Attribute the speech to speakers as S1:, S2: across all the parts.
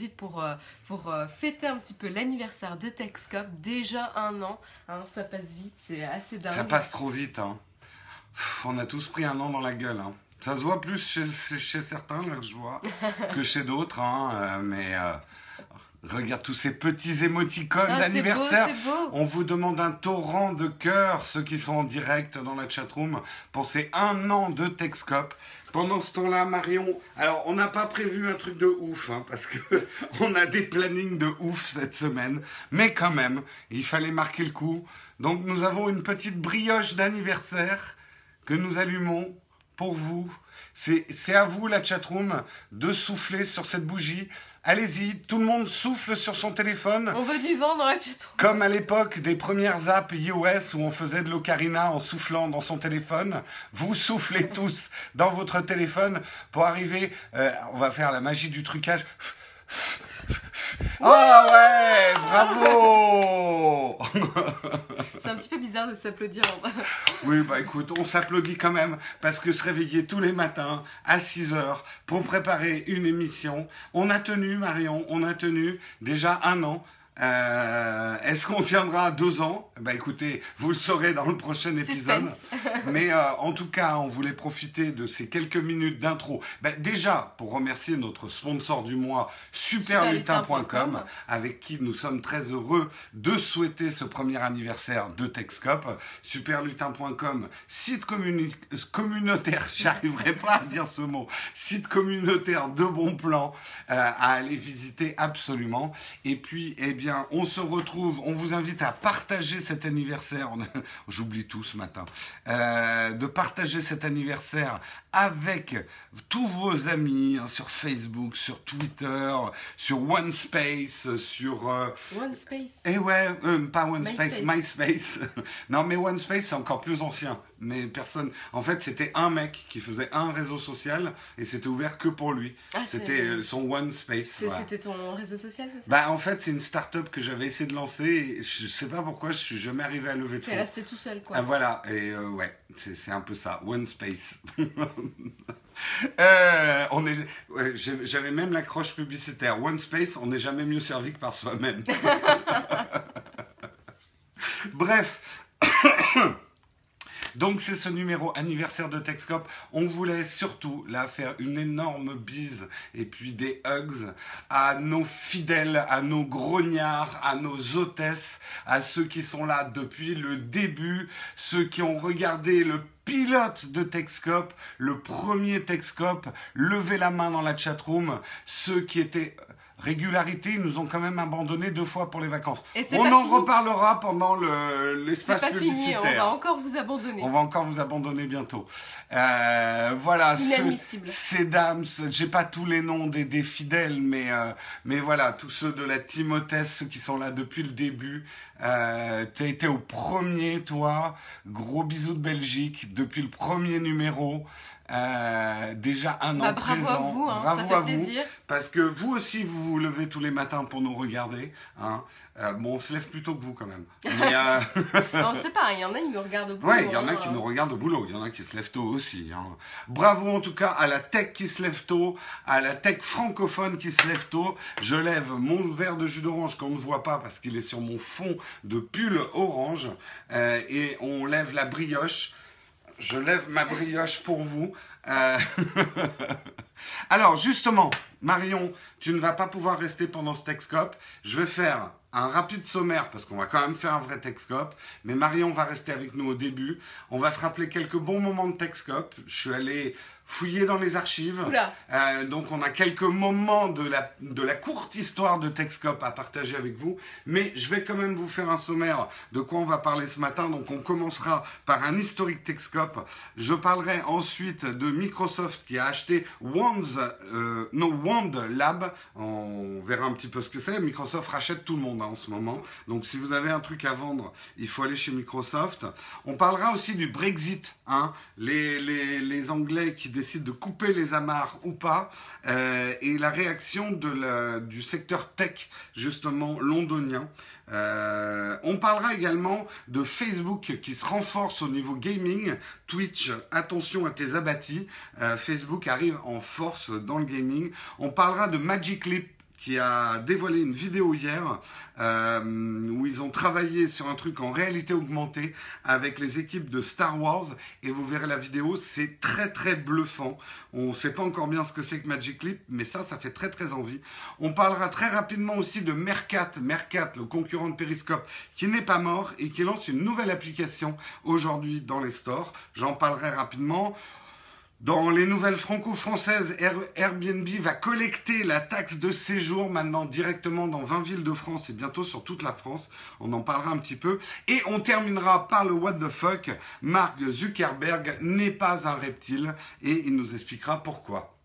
S1: profite pour, euh, pour euh, fêter un petit peu l'anniversaire de Texcop. Déjà un an, hein, ça passe vite, c'est assez dingue.
S2: Ça passe trop vite. Hein. Pff, on a tous pris un an dans la gueule. Hein. Ça se voit plus chez, chez certains, là, que je vois, que chez d'autres. Euh, mais euh, regarde tous ces petits émoticônes
S1: Ah,
S2: d'anniversaire. On vous demande un torrent de cœur, ceux qui sont en direct dans la chatroom, pour ces un an de Texcop. Pendant ce temps-là, Marion, alors on n'a pas prévu un truc de ouf, hein, parce que on a des plannings de ouf cette semaine, mais quand même, il fallait marquer le coup. Donc nous avons une petite brioche d'anniversaire que nous allumons pour vous. C'est c'est à vous, la chatroom, de souffler sur cette bougie. Allez-y, tout le monde souffle sur son téléphone.
S1: On veut du vent dans la chatroom.
S2: Comme à l'époque des premières apps iOS où on faisait de l'ocarina en soufflant dans son téléphone, vous soufflez tous dans votre téléphone pour arriver. euh, on va faire la magie du trucage. Ah ouais, bravo
S1: C'est un petit peu bizarre de s'applaudir.
S2: Oui, bah écoute, on s'applaudit quand même parce que se réveiller tous les matins à 6 heures pour préparer une émission, on a tenu, Marion, on a tenu déjà un an. Euh, Est-ce qu'on tiendra deux ans? Bah écoutez, vous le saurez dans le prochain épisode. Mais euh, en tout cas, on voulait profiter de ces quelques minutes d'intro. Bah, déjà, pour remercier notre sponsor du mois, superlutin.com,
S1: Superlutin.com,
S2: avec qui nous sommes très heureux de souhaiter ce premier anniversaire de Texcop. Superlutin.com, site communautaire, j'arriverai pas à dire ce mot, site communautaire de bons plans euh, à aller visiter absolument. Et puis, eh bien, on se retrouve, on vous invite à partager cet anniversaire. J'oublie tout ce matin. Euh, de partager cet anniversaire avec tous vos amis hein, sur Facebook, sur Twitter, sur OneSpace, sur... euh,
S1: One Space.
S2: eh ouais, euh, pas OneSpace,
S1: MySpace.
S2: MySpace. non, mais OneSpace, c'est encore plus ancien. Mais personne. En fait, c'était un mec qui faisait un réseau social et c'était ouvert que pour lui.
S1: Ah,
S2: c'était euh, son OneSpace. Voilà.
S1: C'était ton réseau social, ça?
S2: Bah, en fait, c'est une start-up que j'avais essayé de lancer. Et je sais pas pourquoi, je suis jamais arrivé à lever de
S1: T'es
S2: fonds.
S1: resté tout seul, quoi.
S2: Ah, voilà, et euh, ouais, c'est un peu ça, OneSpace. Euh, on est, ouais, j'ai- j'avais même l'accroche publicitaire. OneSpace, on n'est jamais mieux servi que par soi-même. Bref. Donc c'est ce numéro anniversaire de Texcop. On voulait surtout là faire une énorme bise et puis des hugs à nos fidèles, à nos grognards, à nos hôtesses, à ceux qui sont là depuis le début, ceux qui ont regardé le pilote de Texcop, le premier Texcop, levez la main dans la chatroom, ceux qui étaient régularité, ils nous ont quand même abandonné deux fois pour les vacances.
S1: Et
S2: On en
S1: fini.
S2: reparlera pendant le- l'espace
S1: pas fini,
S2: publicitaire.
S1: on va encore vous abandonner.
S2: On va encore vous abandonner bientôt. Euh, voilà. ce-. Ces dames, j'ai pas tous les noms des, des fidèles, mais, euh, mais voilà, tous ceux de la Timothée, ceux qui sont là depuis le début. Euh, tu as été au premier, toi. Gros bisous de Belgique, depuis le premier numéro. Euh, déjà un
S1: Bah,
S2: an
S1: bravo
S2: présent.
S1: à vous, hein,
S2: bravo
S1: ça fait
S2: à vous.
S1: plaisir.
S2: Parce que vous aussi, vous vous levez tous les matins pour nous regarder. Hein. Euh, bon, on se lève plus tôt que vous quand même. Mais, euh,
S1: Non, c'est pareil, il y en a, ils nous regardent au bout.
S2: Ouais, il y en a
S1: hein,
S2: qui nous regardent au boulot, il y en a qui se lèvent tôt aussi. hein. Bravo en tout cas à la tech qui se lève tôt, à la tech francophone qui se lève tôt. Je lève mon verre de jus d'orange qu'on ne voit pas parce qu'il est sur mon fond de pull orange. Euh, et on lève la brioche. Je lève ma brioche pour vous. Euh, Alors justement, Marion, tu ne vas pas pouvoir rester pendant ce Texcop. Je vais faire un rapide sommaire parce qu'on va quand même faire un vrai Texcop. Mais Marion va rester avec nous au début. On va se rappeler quelques bons moments de Texcop. Je suis allé fouiller dans les archives. Euh, donc on a quelques moments de la, de la courte histoire de Texcop à partager avec vous, mais je vais quand même vous faire un sommaire de quoi on va parler ce matin. Donc on commencera par un historique Texcop. Je parlerai ensuite de Microsoft qui a acheté Wands, euh, non Wand Lab. On verra un petit peu ce que c'est. Microsoft rachète tout le monde en ce moment. Donc si vous avez un truc à vendre, il faut aller chez Microsoft. On parlera aussi du Brexit, hein, les Anglais qui décident de couper les amarres ou pas, euh, et la réaction de la- du secteur tech, justement, londonien. Euh, on parlera également de Facebook qui se renforce au niveau gaming. Twitch, attention à tes abattis. Euh, Facebook arrive en force dans le gaming. On parlera de Magic Leap qui a dévoilé une vidéo hier euh, où ils ont travaillé sur un truc en réalité augmentée avec les équipes de Star Wars et vous verrez la vidéo, c'est très très bluffant. On ne sait pas encore bien ce que c'est que Magic Leap, mais ça, ça fait très très envie. On parlera très rapidement aussi de Mercat, Mercat, le concurrent de Periscope, qui n'est pas mort et qui lance une nouvelle application aujourd'hui dans les stores. J'en parlerai rapidement. Dans les nouvelles franco-françaises, Airbnb va collecter la taxe de séjour maintenant directement dans 20 villes de France et bientôt sur toute la France. On en parlera un petit peu. Et on terminera par le what the fuck. Mark Zuckerberg n'est pas un reptile et il nous expliquera pourquoi.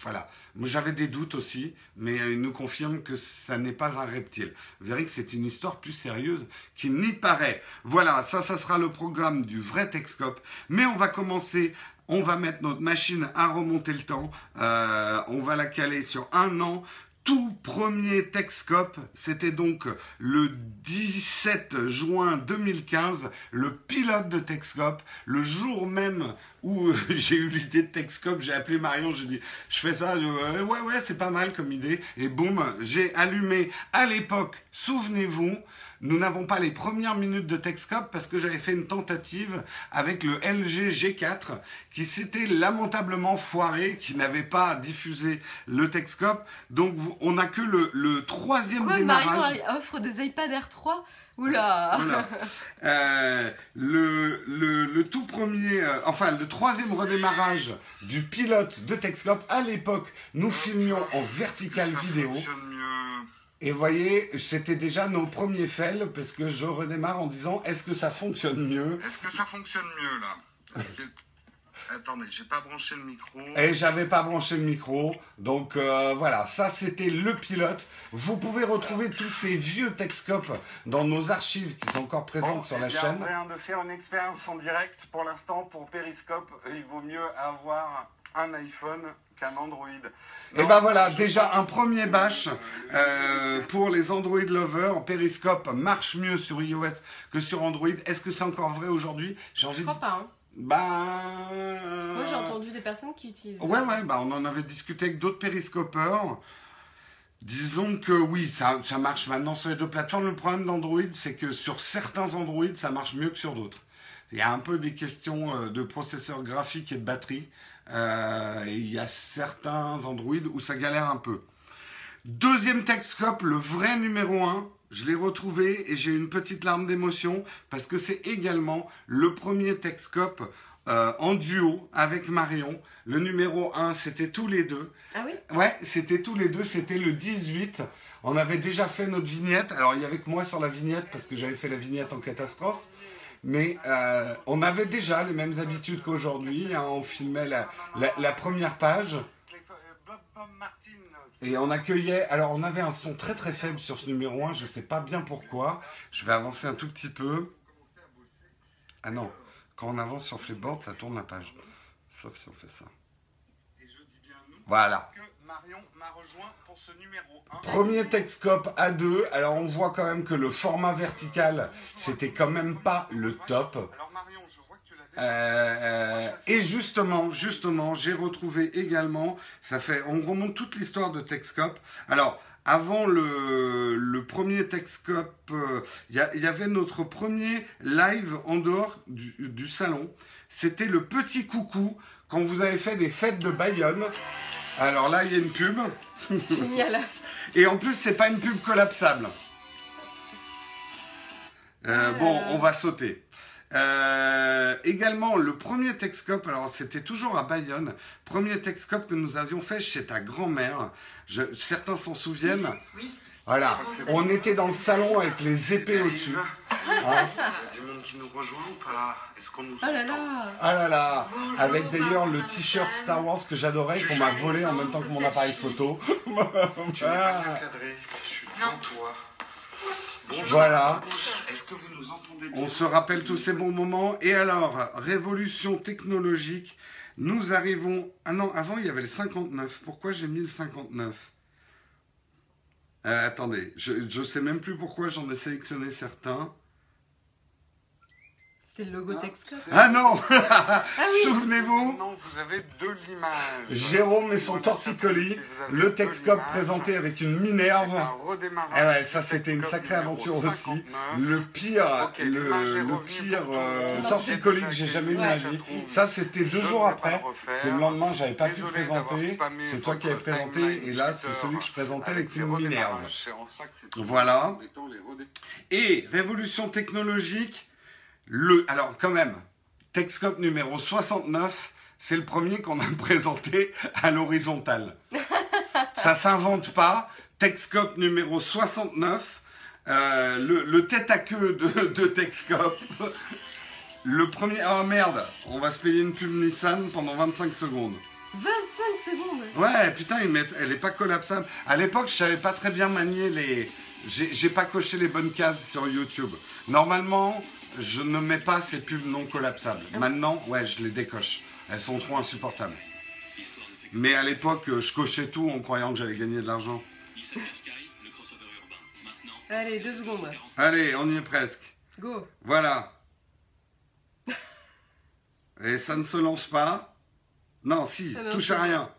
S2: Voilà. Moi, j'avais des doutes aussi, mais il nous confirme que ça n'est pas un reptile. Vous que c'est une histoire plus sérieuse qu'il n'y paraît. Voilà, ça, ça sera le programme du vrai Texcope. Mais on va commencer on va mettre notre machine à remonter le temps. Euh, on va la caler sur un an. Tout premier Texcope, c'était donc le 17 juin 2015, le pilote de Texcope, le jour même où j'ai eu l'idée de Texcope, j'ai appelé Marion, j'ai dit, je fais ça, ouais, ouais, c'est pas mal comme idée. Et boum, j'ai allumé à l'époque, souvenez-vous, nous n'avons pas les premières minutes de Texcope parce que j'avais fait une tentative avec le LG G4 qui s'était lamentablement foiré, qui n'avait pas diffusé le Texcope. Donc on n'a que le, troisième
S1: Quoi,
S2: démarrage.
S1: Marion offre des iPad Air 3 Oula
S2: euh, le, le, tout premier, euh, enfin le troisième redémarrage du pilote de Texcope, à l'époque, nous filmions en vertical vidéo. Et vous voyez, c'était déjà nos premiers fails, parce que je redémarre en disant, est-ce que ça fonctionne mieux?
S3: Est-ce que ça fonctionne mieux là? Attendez, j'ai pas branché le micro.
S2: Et j'avais pas branché le micro. Donc euh, voilà, ça c'était le pilote. Vous pouvez retrouver tous ces vieux Texcopes dans nos archives qui sont encore présentes sur la chaîne.
S3: rien de faire une expérience en direct pour l'instant pour Periscope. Il vaut mieux avoir un iPhone qu'un Android.
S2: Et ben voilà, déjà un premier bash euh, pour les Android lovers. Periscope marche mieux sur iOS que sur Android. Est-ce que c'est encore vrai aujourd'hui?
S1: J'ai envie Je crois pas. Hein.
S2: Bah.
S1: Moi j'ai entendu des personnes qui utilisent.
S2: Ouais, ouais, bah on en avait discuté avec d'autres périscopeurs. Disons que oui, ça, ça marche maintenant sur les deux plateformes. Le problème d'Android, c'est que sur certains Android, ça marche mieux que sur d'autres. Il y a un peu des questions euh, de processeur graphique et de batterie. Euh, il y a certains Android où ça galère un peu. Deuxième Texcope, le vrai numéro 1. Je l'ai retrouvé et j'ai une petite larme d'émotion parce que c'est également le premier Texcope euh, en duo avec Marion. Le numéro 1, c'était tous les deux.
S1: Ah oui?
S2: Ouais, c'était tous les deux, c'était le 18. On avait déjà fait notre vignette. Alors, il y avait que moi sur la vignette parce que j'avais fait la vignette en catastrophe. Mais euh, on avait déjà les mêmes habitudes qu'aujourd'hui. Hein. on filmait la, la, première page. Et on accueillait. Alors, on avait un son très très faible sur ce numéro 1. Je ne sais pas bien pourquoi. Je vais avancer un tout petit peu. Ah non. Quand on avance sur Flipboard, ça tourne la page. Sauf si on fait ça. Voilà. Marion m'a rejoint pour ce numéro 1. Premier Texcope A2. Alors on voit quand même que le format vertical, c'était quand même pas le top. Alors Marion, je vois que tu l'as euh, et justement, justement, j'ai retrouvé également, ça fait, on remonte toute l'histoire de Texcope. Alors, avant le, le premier Texcope, euh, il y, avait notre premier live en dehors du, du salon. C'était le petit coucou quand vous avez fait des fêtes de Bayonne. Alors là, il y a une pub.
S1: Génial.
S2: Et en plus, c'est pas une pub collapsable. Euh, bon, on va sauter. Euh, également, le premier Texcope, alors c'était toujours à Bayonne, premier Texcope que nous avions fait chez ta grand-mère. Certains s'en souviennent. Oui. Voilà, on était dans le salon avec les épées au-dessus.
S3: Hein Qui nous rejoint ou pas
S1: Est-ce qu'on nous Ah là là
S2: Ah là là Avec d'ailleurs le t-shirt Star Wars que j'adorais, qu'on m'a volé en même temps que mon appareil photo.
S3: Je suis devant toi.
S2: voilà.
S3: Est-ce que vous nous entendez
S2: On se rappelle tous ces bons moments. Et alors, révolution technologique. Nous arrivons. Ah non, avant il y avait le 59. Pourquoi j'ai mis le 59 euh, attendez, je ne sais même plus pourquoi j'en ai sélectionné certains.
S1: C'était le logo
S3: c'est-
S2: Ah non
S1: Ah oui
S2: Souvenez-vous
S3: Maintenant, vous avez de l'image.
S2: Jérôme et son torticolis,
S3: si
S2: le
S3: l'image,
S2: présenté avec une Minerve.
S3: un
S2: Ah ouais, ça c'était une sacrée aventure aussi.
S3: 59.
S2: Le pire, le, pire euh, torticolis que j'ai jamais eu de ma vie. Ça c'était deux jours après. Parce que le lendemain j'avais pas pu présenter. C'est toi qui avais présenté et là c'est celui que je présentais avec une Minerve. Voilà. Et révolution technologique, le alors quand même, Texcope numéro 69, c'est le premier qu'on a présenté à l'horizontale. Ça s'invente pas. Texcope numéro 69, euh, le, le tête à queue de, de Texcope. Le premier. Oh merde, on va se payer une pub Nissan pendant 25 secondes.
S1: 25 secondes
S2: Ouais, putain, ils mettent- elle est pas collapsable. À l'époque, je savais pas très bien manier les. J'ai pas coché les bonnes cases sur YouTube. Normalement, je ne mets pas ces pubs non collapsables. Maintenant, ouais, je les décoche. Elles sont trop insupportables. Mais à l'époque, je cochais tout en croyant que j'allais gagner de l'argent.
S1: Allez, deux secondes.
S2: Allez, on y est presque.
S1: Go
S2: Voilà. Et ça ne se lance pas. Non, si,
S1: Ah
S2: touche à
S1: bon.
S2: rien.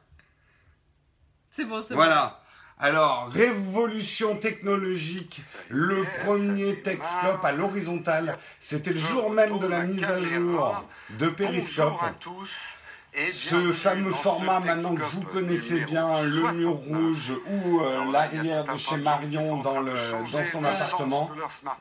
S1: C'est bon, c'est
S2: Voilà. Alors, révolution technologique, le premier Texcope à l'horizontale, c'était le jour même de la mise à jour de Periscope. Ce fameux format maintenant que vous connaissez bien, le mur
S3: 69.
S2: rouge ou euh, l'arrière de chez Marion dans, le, dans son appartement.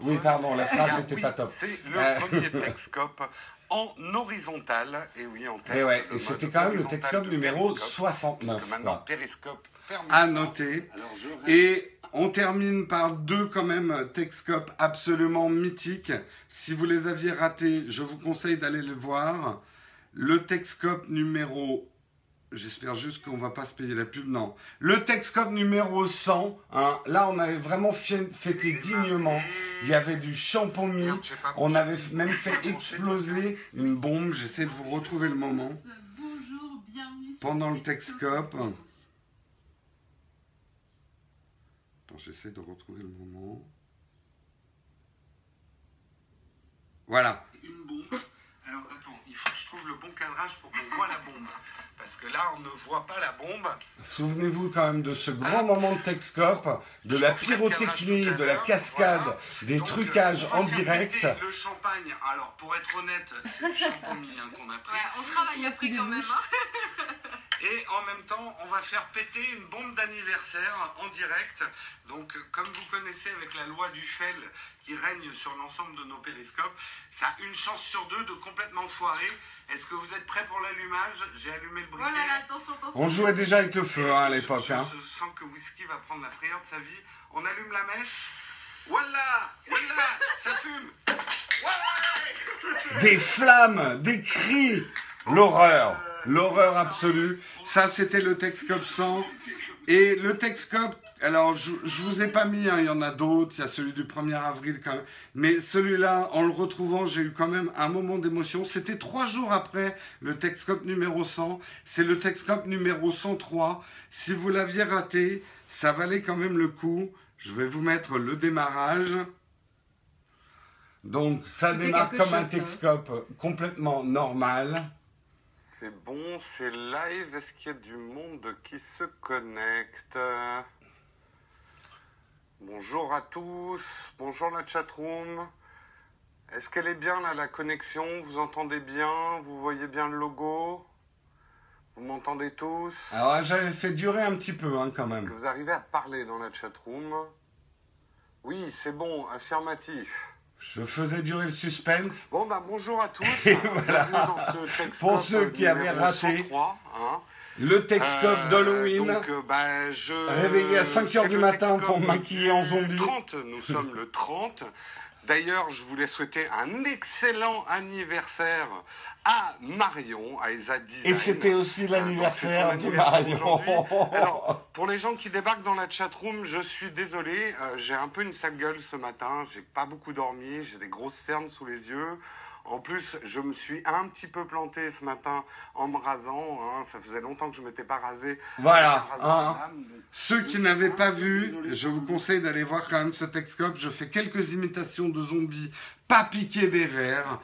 S2: Oui, pardon, la phrase n'était
S3: oui,
S2: pas top.
S3: C'est le
S2: Euh.
S3: premier Texcope en horizontal. Et oui, en
S2: Et ouais, et c'était quand même le Texcope numéro
S3: Periscope,
S2: 69.
S3: puisque maintenant. Periscope
S2: À noter. Et on termine par deux quand même Texcope absolument mythiques. Si vous les aviez ratés, je vous conseille d'aller le voir. Le Texcope numéro... J'espère juste qu'on va pas se payer la pub, non. Le Texcope numéro 100, hein, là on avait vraiment fêté dignement. Il y avait du champomis, on avait même fait exploser une bombe. J'essaie de vous retrouver le moment.
S4: Bonjour, bienvenue sur
S2: Pendant le
S4: Texcope.
S2: J'essaie de retrouver le moment. Voilà.
S3: une bombe. Alors attends, il faut que je trouve le bon cadrage pour qu'on voit la bombe. Parce que là, on ne voit pas la bombe.
S2: Souvenez-vous quand même de ce grand moment de Texcope, de la pyrotechnie, de la cascade, des
S3: Donc,
S2: trucages en direct.
S3: Le champagne, alors pour être honnête, c'est du champomis hein, qu'on a pris.
S4: Ouais, on travaille après quand même. hein.
S3: Et en même temps, on va faire péter une bombe d'anniversaire en direct. Donc, euh, comme vous connaissez avec la loi du FEL qui règne sur l'ensemble de nos périscopes, ça a une chance sur deux de complètement foirer. Est-ce que vous êtes prêts pour l'allumage? J'ai allumé le
S4: Oh
S3: briquet.
S4: là là, attention, attention.
S2: On jouait déjà avec le feu hein, à l'époque.
S3: Je,
S2: hein.
S3: je sens que Whisky va prendre la frayeur de sa vie. On allume la mèche. Voilà Voilà Ça fume Ouais
S2: Des flammes, des cris, l'horreur, l'horreur absolue. Ça, c'était le Texcope 100. Et le Texcope, alors je, je vous ai pas mis, hein, il y en a d'autres, il y a celui du 1er avril quand même. Mais celui-là, en le retrouvant, j'ai eu quand même un moment d'émotion. C'était trois jours après le Texcope numéro 100. C'est le Texcope numéro 103. Si vous l'aviez raté, ça valait quand même le coup. Je vais vous mettre le démarrage. Donc ça démarre comme un
S1: ça.
S2: Texcope complètement normal.
S3: C'est bon, c'est live. Est-ce qu'il y a du monde qui se connecte? Bonjour à tous. Bonjour la chatroom. Est-ce qu'elle est bien là, la connexion? Vous entendez bien? Vous voyez bien le logo? Vous m'entendez tous?
S2: Alors j'avais fait durer un petit peu hein, quand
S3: Est-ce
S2: même.
S3: que vous arrivez à parler dans la chatroom? Oui, c'est bon, affirmatif.
S2: Je faisais durer le suspense.
S3: Bon, bah bonjour à tous.
S2: Et voilà.
S3: Dans ce
S2: Pour ceux qui avaient raté.
S3: 103, hein.
S2: Le Texcope
S3: Euh,
S2: d'Halloween.
S3: euh, bah, je...
S2: Réveillé à 5 heures
S3: c'est
S2: du
S3: le
S2: matin pour me maquiller en zombie.
S3: 30, nous sommes le 30. D'ailleurs, je voulais souhaiter un excellent anniversaire à Marion, à Esa Design.
S2: Et c'était aussi
S3: Euh,
S2: l'anniversaire de Marion.
S3: Alors, pour les gens qui débarquent dans la chatroom, je suis désolé, euh, j'ai un peu une sale gueule ce matin, j'ai pas beaucoup dormi, j'ai des grosses cernes sous les yeux. En plus, je me suis un petit peu planté ce matin en me rasant. hein. Ça faisait longtemps que je m'étais pas rasé.
S2: Voilà, hein. Ceux qui n'avaient pas vu, je vous conseille d'aller voir quand même ce Texcope. Je fais quelques imitations de zombies, pas piqués des verres.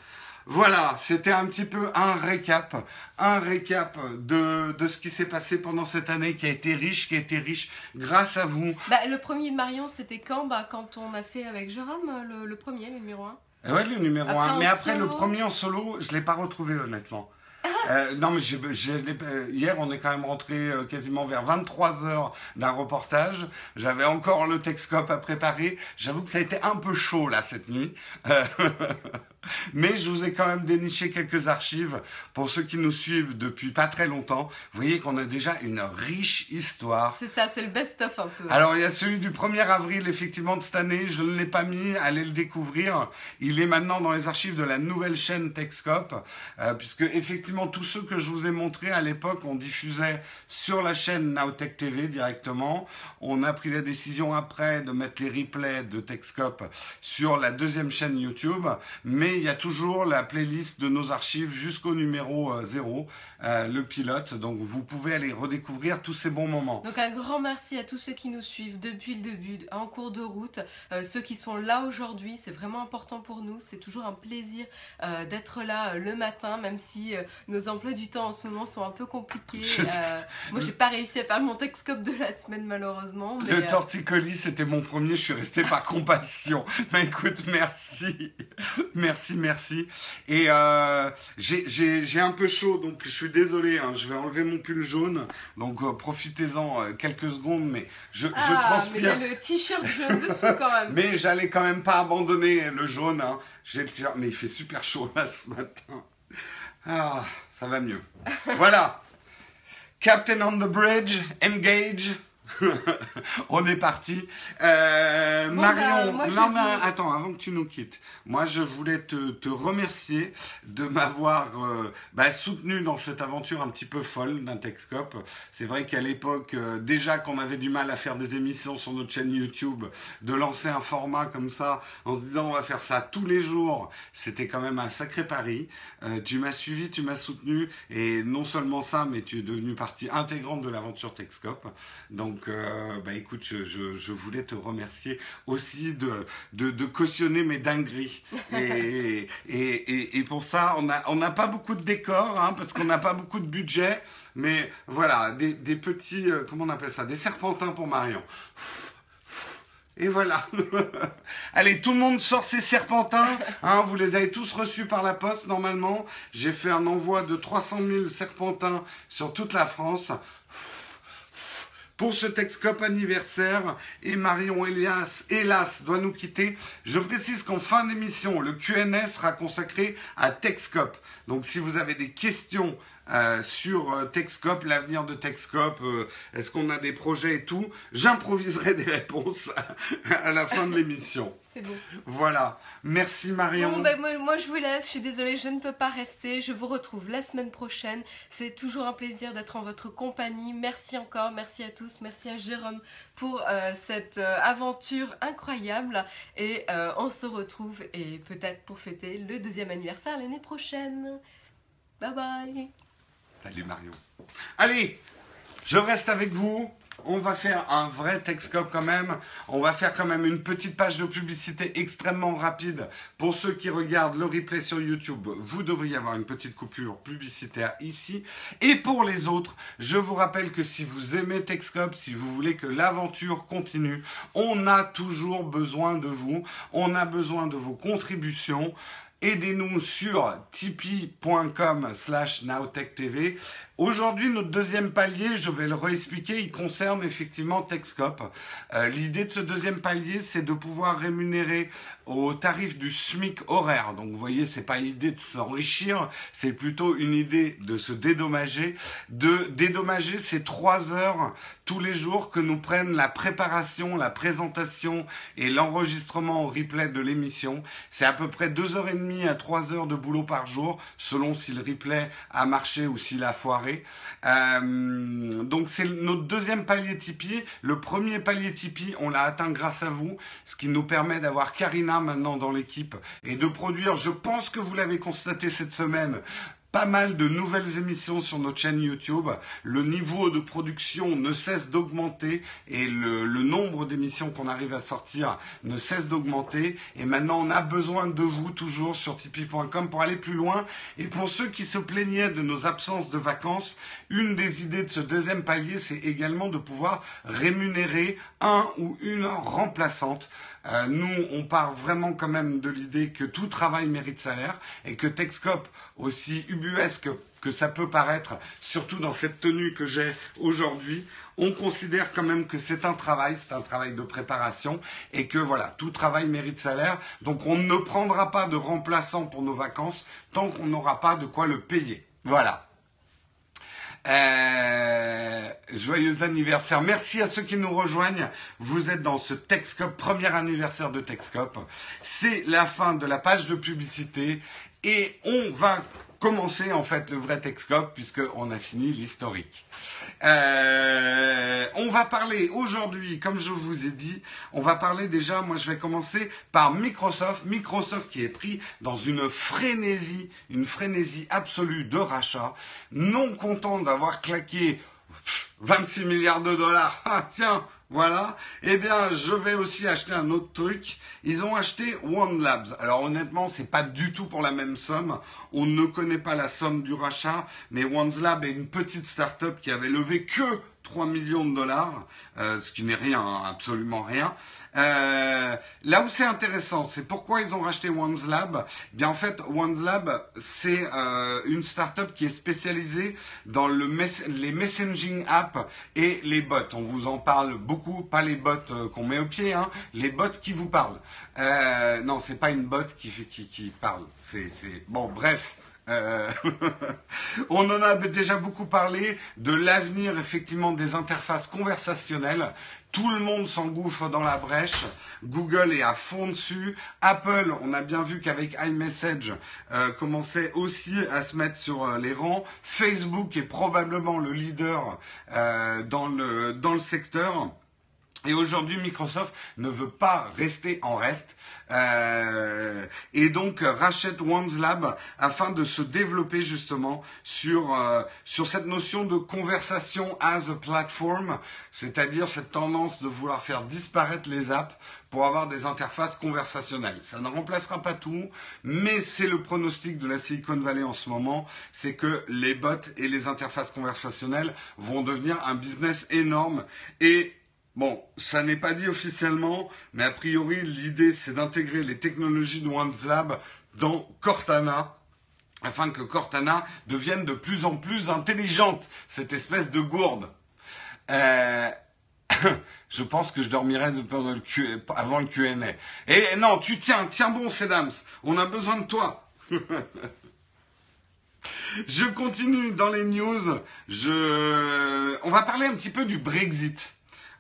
S2: Voilà, c'était un petit peu un récap, un récap de, de ce qui s'est passé pendant cette année qui a été riche, qui a été riche grâce à vous.
S1: Bah, le premier de Marion, c'était quand? Bah, Quand on a fait avec Jérôme le, le premier, le numéro 1
S2: Ouais, le numéro 1. Mais après, le premier en solo, je ne l'ai pas retrouvé honnêtement. Euh, non, mais hier, on est quand même rentré euh, quasiment vers 23 heures d'un reportage. J'avais encore le Texcope à préparer. J'avoue que ça a été un peu chaud là cette nuit. Euh, mais je vous ai quand même déniché quelques archives pour ceux qui nous suivent depuis pas très longtemps. Vous voyez qu'on a déjà une riche histoire.
S1: C'est ça, c'est le best-of un peu.
S2: Alors il y a celui du 1er avril effectivement de cette année. Je ne l'ai pas mis, allez le découvrir. Il est maintenant dans les archives de la nouvelle chaîne Texcope, puisque effectivement tous ceux que je vous ai montrés à l'époque, on diffusait sur la chaîne Nowtech TV directement. On a pris la décision après de mettre les replays de Techscope sur la deuxième chaîne YouTube, mais il y a toujours la playlist de nos archives jusqu'au numéro 0, euh, euh, le pilote. Donc vous pouvez aller redécouvrir tous ces bons moments.
S1: Donc un grand merci à tous ceux qui nous suivent depuis le début, en cours de route, euh, ceux qui sont là aujourd'hui, c'est vraiment important pour nous. C'est toujours un plaisir d'être là le matin, même si nos emplois du temps en ce moment sont un peu compliqués. Moi, j'ai pas réussi à faire mon Texcope de la semaine, malheureusement.
S2: le torticolis, c'était mon premier. Je suis resté par compassion. Mais écoute, merci. merci, merci. Et euh, j'ai un peu chaud, donc je suis désolé. Hein. je vais enlever mon pull jaune. Donc profitez-en quelques secondes, mais je,
S1: ah,
S2: je transpire.
S1: Mais le t-shirt jaune dessous quand même.
S2: mais j'allais quand même pas abandonner le jaune. Hein. Mais il fait super chaud là ce matin. Ah, ça va mieux. voilà. Captain on the bridge, engage. on est parti. Euh, Marion, bah, non, attends, avant que tu nous quittes, moi je voulais te, remercier de m'avoir euh, bah, soutenu dans cette aventure un petit peu folle d'un Texcope. C'est vrai qu'à l'époque, euh, déjà qu'on avait du mal à faire des émissions sur notre chaîne YouTube, de lancer un format comme ça en se disant on va faire ça tous les jours, c'était quand même un sacré pari. tu m'as suivi, tu m'as soutenu et non seulement ça, mais tu es devenu partie intégrante de l'aventure Texcope. Donc donc, euh, bah écoute, je, voulais te remercier aussi de, de, cautionner mes dingueries. Et, et, et, pour ça, on n'a on pas beaucoup de décors, hein, parce qu'on n'a pas beaucoup de budget. Mais voilà, des, des petits, euh, comment on appelle ça Des serpentins pour Marion. Et voilà. Allez, tout le monde sort ses serpentins. Hein, vous les avez tous reçus par la poste normalement. J'ai fait un envoi de 300 000 serpentins sur toute la France pour ce Texcope anniversaire. Et Marion Elias, hélas, doit nous quitter. Je précise qu'en fin d'émission, le QNS sera consacré à Texcope. Donc si vous avez des questions euh, sur euh, Texcope, l'avenir de Texcope, euh, est-ce qu'on a des projets et tout, j'improviserai des réponses à la fin de l'émission.
S1: C'est bon.
S2: Voilà. Merci Marion.
S1: Ben, moi, je vous laisse. Je suis désolée, je ne peux pas rester. Je vous retrouve la semaine prochaine. C'est toujours un plaisir d'être en votre compagnie. Merci encore. Merci à tous. Merci à Jérôme pour cette aventure incroyable. Et on se retrouve et peut-être pour fêter le deuxième anniversaire l'année prochaine. Bye bye.
S2: Salut Marion. Allez, je reste avec vous. On va faire un vrai Texcope quand même. On va faire quand même une petite page de publicité extrêmement rapide. Pour ceux qui regardent le replay sur YouTube, vous devriez avoir une petite coupure publicitaire ici. Et pour les autres, je vous rappelle que si vous aimez Texcope, si vous voulez que l'aventure continue, on a toujours besoin de vous. On a besoin de vos contributions. Aidez-nous sur tipeee.com slash nowtechtv. Aujourd'hui, notre deuxième palier, je vais le réexpliquer, il concerne effectivement Texcope. Euh, l'idée de ce deuxième palier, c'est de pouvoir rémunérer au tarif du SMIC horaire. Donc vous voyez, c'est pas l'idée de s'enrichir, c'est plutôt une idée de se dédommager, de dédommager ces trois heures tous les jours que nous prennent la préparation, la présentation et l'enregistrement au replay de l'émission. C'est à peu près deux heures et demie à trois heures de boulot par jour, selon si le replay a marché ou s'il a foiré. Euh, donc c'est notre deuxième palier Tipeee. Le premier palier Tipeee, on l'a atteint grâce à vous, ce qui nous permet d'avoir Karina maintenant dans l'équipe et de produire, je pense que vous l'avez constaté cette semaine, pas mal de nouvelles émissions sur notre chaîne YouTube. Le niveau de production ne cesse d'augmenter et le, nombre d'émissions qu'on arrive à sortir ne cesse d'augmenter. Et maintenant, on a besoin de vous toujours sur tipeee.com pour aller plus loin. Et pour ceux qui se plaignaient de nos absences de vacances, une des idées de ce deuxième palier, c'est également de pouvoir rémunérer un ou une remplaçante. Euh, nous, on part vraiment quand même de l'idée que tout travail mérite salaire et que Texcop, aussi ubuesque que ça peut paraître, surtout dans cette tenue que j'ai aujourd'hui, on considère quand même que c'est un travail, c'est un travail de préparation et que voilà, tout travail mérite salaire. Donc on ne prendra pas de remplaçant pour nos vacances tant qu'on n'aura pas de quoi le payer. Voilà. Euh, joyeux anniversaire. Merci à ceux qui nous rejoignent. Vous êtes dans ce Texcop, premier anniversaire de Texcop. C'est la fin de la page de publicité et on va commencer en fait le vrai Texcop puisqu'on a fini l'historique. Euh, on va parler aujourd'hui, comme je vous ai dit, on va parler déjà, moi je vais commencer par Microsoft. Microsoft qui est pris dans une frénésie, une frénésie absolue de rachat, non content d'avoir claqué 26 milliards de dollars. Ah tiens, voilà. Eh bien, je vais aussi acheter un autre truc. Ils ont acheté One Labs. Alors honnêtement, c'est pas du tout pour la même somme. On ne connaît pas la somme du rachat, mais One Labs est une petite start-up qui avait levé que 3 millions de dollars, euh, ce qui n'est rien, hein, absolument rien. Euh, là où c'est intéressant, c'est pourquoi ils ont racheté OneSlab. Eh bien en fait, OneSlab, c'est euh, une startup qui est spécialisée dans le les messaging apps et les bots. On vous en parle beaucoup, pas les bots qu'on met au pied, hein, les bots qui vous parlent. Non, c'est pas une bot qui, qui, qui parle. C'est bon, bref. Euh, on en a déjà beaucoup parlé de l'avenir effectivement des interfaces conversationnelles. Tout le monde s'engouffre dans la brèche. Google est à fond dessus. Apple, on a bien vu qu'avec iMessage, euh, commençait aussi à se mettre sur euh, les rangs. Facebook est probablement le leader dans, le, dans le secteur. Et aujourd'hui, Microsoft ne veut pas rester en reste euh, et donc rachète OneSlab afin de se développer justement sur euh, sur cette notion de conversation as a platform, c'est-à-dire cette tendance de vouloir faire disparaître les apps pour avoir des interfaces conversationnelles. Ça ne remplacera pas tout, mais c'est le pronostic de la Silicon Valley en ce moment, c'est que les bots et les interfaces conversationnelles vont devenir un business énorme et Bon, ça n'est pas dit officiellement, mais a priori, l'idée, c'est d'intégrer les technologies de OneSlab dans Cortana, afin que Cortana devienne de plus en plus intelligente, cette espèce de gourde. Euh, je pense que je dormirai avant le Q&A. Et non, tu tiens, tiens bon, Sedams, on a besoin de toi. je continue dans les news. Je... On va parler un petit peu du Brexit.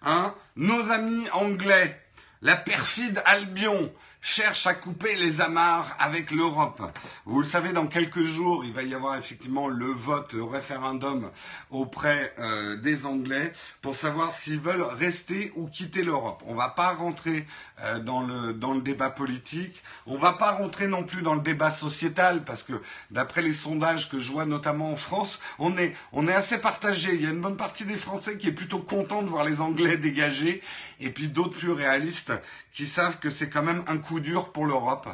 S2: Hein, nos amis anglais, la perfide Albion, cherche à couper les amarres avec l'Europe. Vous le savez, dans quelques jours, il va y avoir effectivement le vote, le référendum auprès euh, des Anglais pour savoir s'ils veulent rester ou quitter l'Europe. On ne va pas rentrer euh, dans, le, dans le débat politique, on ne va pas rentrer non plus dans le débat sociétal parce que d'après les sondages que je vois notamment en France, on est, on est assez partagé. Il y a une bonne partie des Français qui est plutôt content de voir les Anglais dégagés et puis d'autres plus réalistes qui savent que c'est quand même un coup dur pour l'Europe.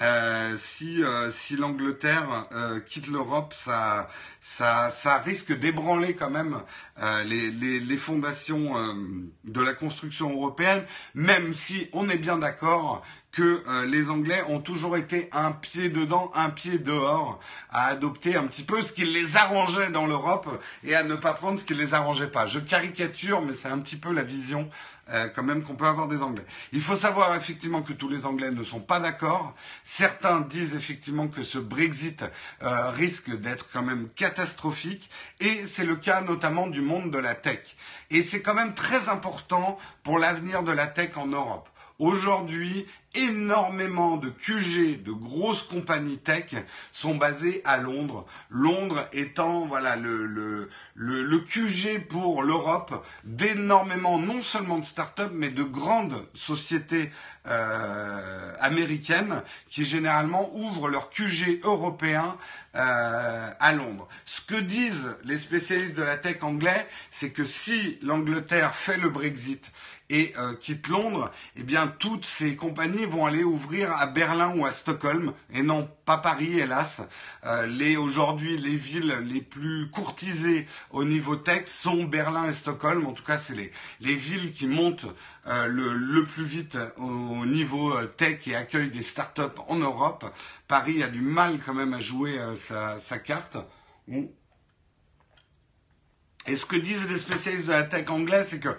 S2: Euh, si euh, si l'Angleterre euh, quitte l'Europe, ça, ça, ça risque d'ébranler quand même les, les, les, fondations de la construction européenne, même si on est bien d'accord que les Anglais ont toujours été un pied dedans, un pied dehors, à adopter un petit peu ce qui les arrangeait dans l'Europe et à ne pas prendre ce qui les arrangeait pas. Je caricature, mais c'est un petit peu la vision euh, quand même qu'on peut avoir des Anglais. Il faut savoir effectivement que tous les Anglais ne sont pas d'accord. Certains disent effectivement que ce Brexit euh, risque d'être quand même catastrophique et c'est le cas notamment du monde de la tech. Et c'est quand même très important pour l'avenir de la tech en Europe. Aujourd'hui, énormément de QG, de grosses compagnies tech sont basées à Londres. Londres étant voilà le, QG pour l'Europe d'énormément non seulement de start-up mais de grandes sociétés euh, américaines qui généralement ouvrent leur QG européen euh, à Londres. Ce que disent les spécialistes de la tech anglais, c'est que si l'Angleterre fait le Brexit et euh, quitte Londres, eh bien toutes ces compagnies vont aller ouvrir à Berlin ou à Stockholm et non pas Paris, hélas. Euh, les aujourd'hui les villes les plus courtisées au niveau tech sont Berlin et Stockholm. En tout cas, c'est les, les villes qui montent euh, le, le, plus vite au niveau tech et accueillent des startups en Europe. Paris a du mal quand même à jouer sa, sa carte. Et ce que disent les spécialistes de la tech anglaise, c'est que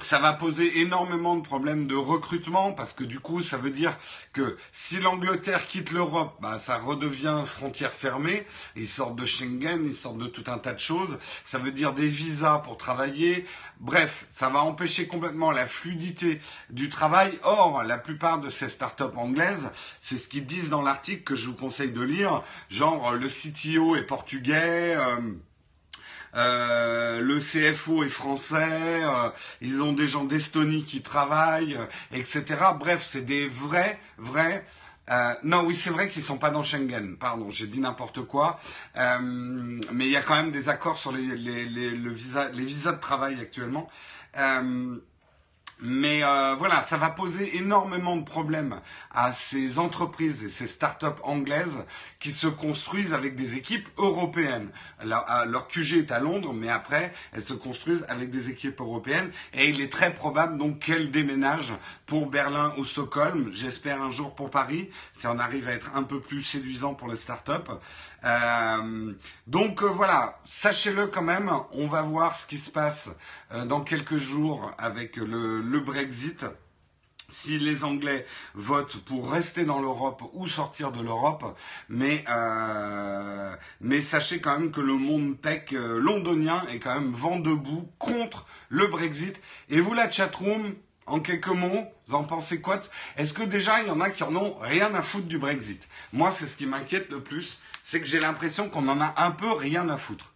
S2: ça va poser énormément de problèmes de recrutement parce que du coup, ça veut dire que si l'Angleterre quitte l'Europe, bah, ça redevient frontière fermée. Ils sortent de Schengen, ils sortent de tout un tas de choses. Ça veut dire des visas pour travailler. Bref, ça va empêcher complètement la fluidité du travail. Or, la plupart de ces startups anglaises, c'est ce qu'ils disent dans l'article que je vous conseille de lire. Genre, le CTO est portugais. Euh, euh, le CFO est français, euh, ils ont des gens d'Estonie qui travaillent, euh, etc. Bref, c'est des vrais, vrais. non, oui, c'est vrai qu'ils sont pas dans Schengen. Pardon, j'ai dit n'importe quoi. mais il y a quand même des accords sur les, les, les, le visa, les visas de travail actuellement. Mais euh, voilà, ça va poser énormément de problèmes à ces entreprises et ces startups anglaises qui se construisent avec des équipes européennes. Leur, leur, QG est à Londres, mais après, elles se construisent avec des équipes européennes. Et il est très probable donc qu'elles déménagent pour Berlin ou Stockholm. J'espère un jour pour Paris, si on arrive à être un peu plus séduisant pour les startups. Euh, donc euh, voilà, sachez-le quand même, on va voir ce qui se passe dans quelques jours avec le, le Brexit si les Anglais votent pour rester dans l'Europe ou sortir de l'Europe, mais, euh, sachez quand même que le monde tech euh, londonien est quand même vent debout contre le Brexit. Et vous, la chatroom, en quelques mots, vous en pensez quoi Est-ce que déjà il y en a qui en ont rien à foutre du Brexit? Moi, c'est ce qui m'inquiète le plus, c'est que j'ai l'impression qu'on en a un peu rien à foutre.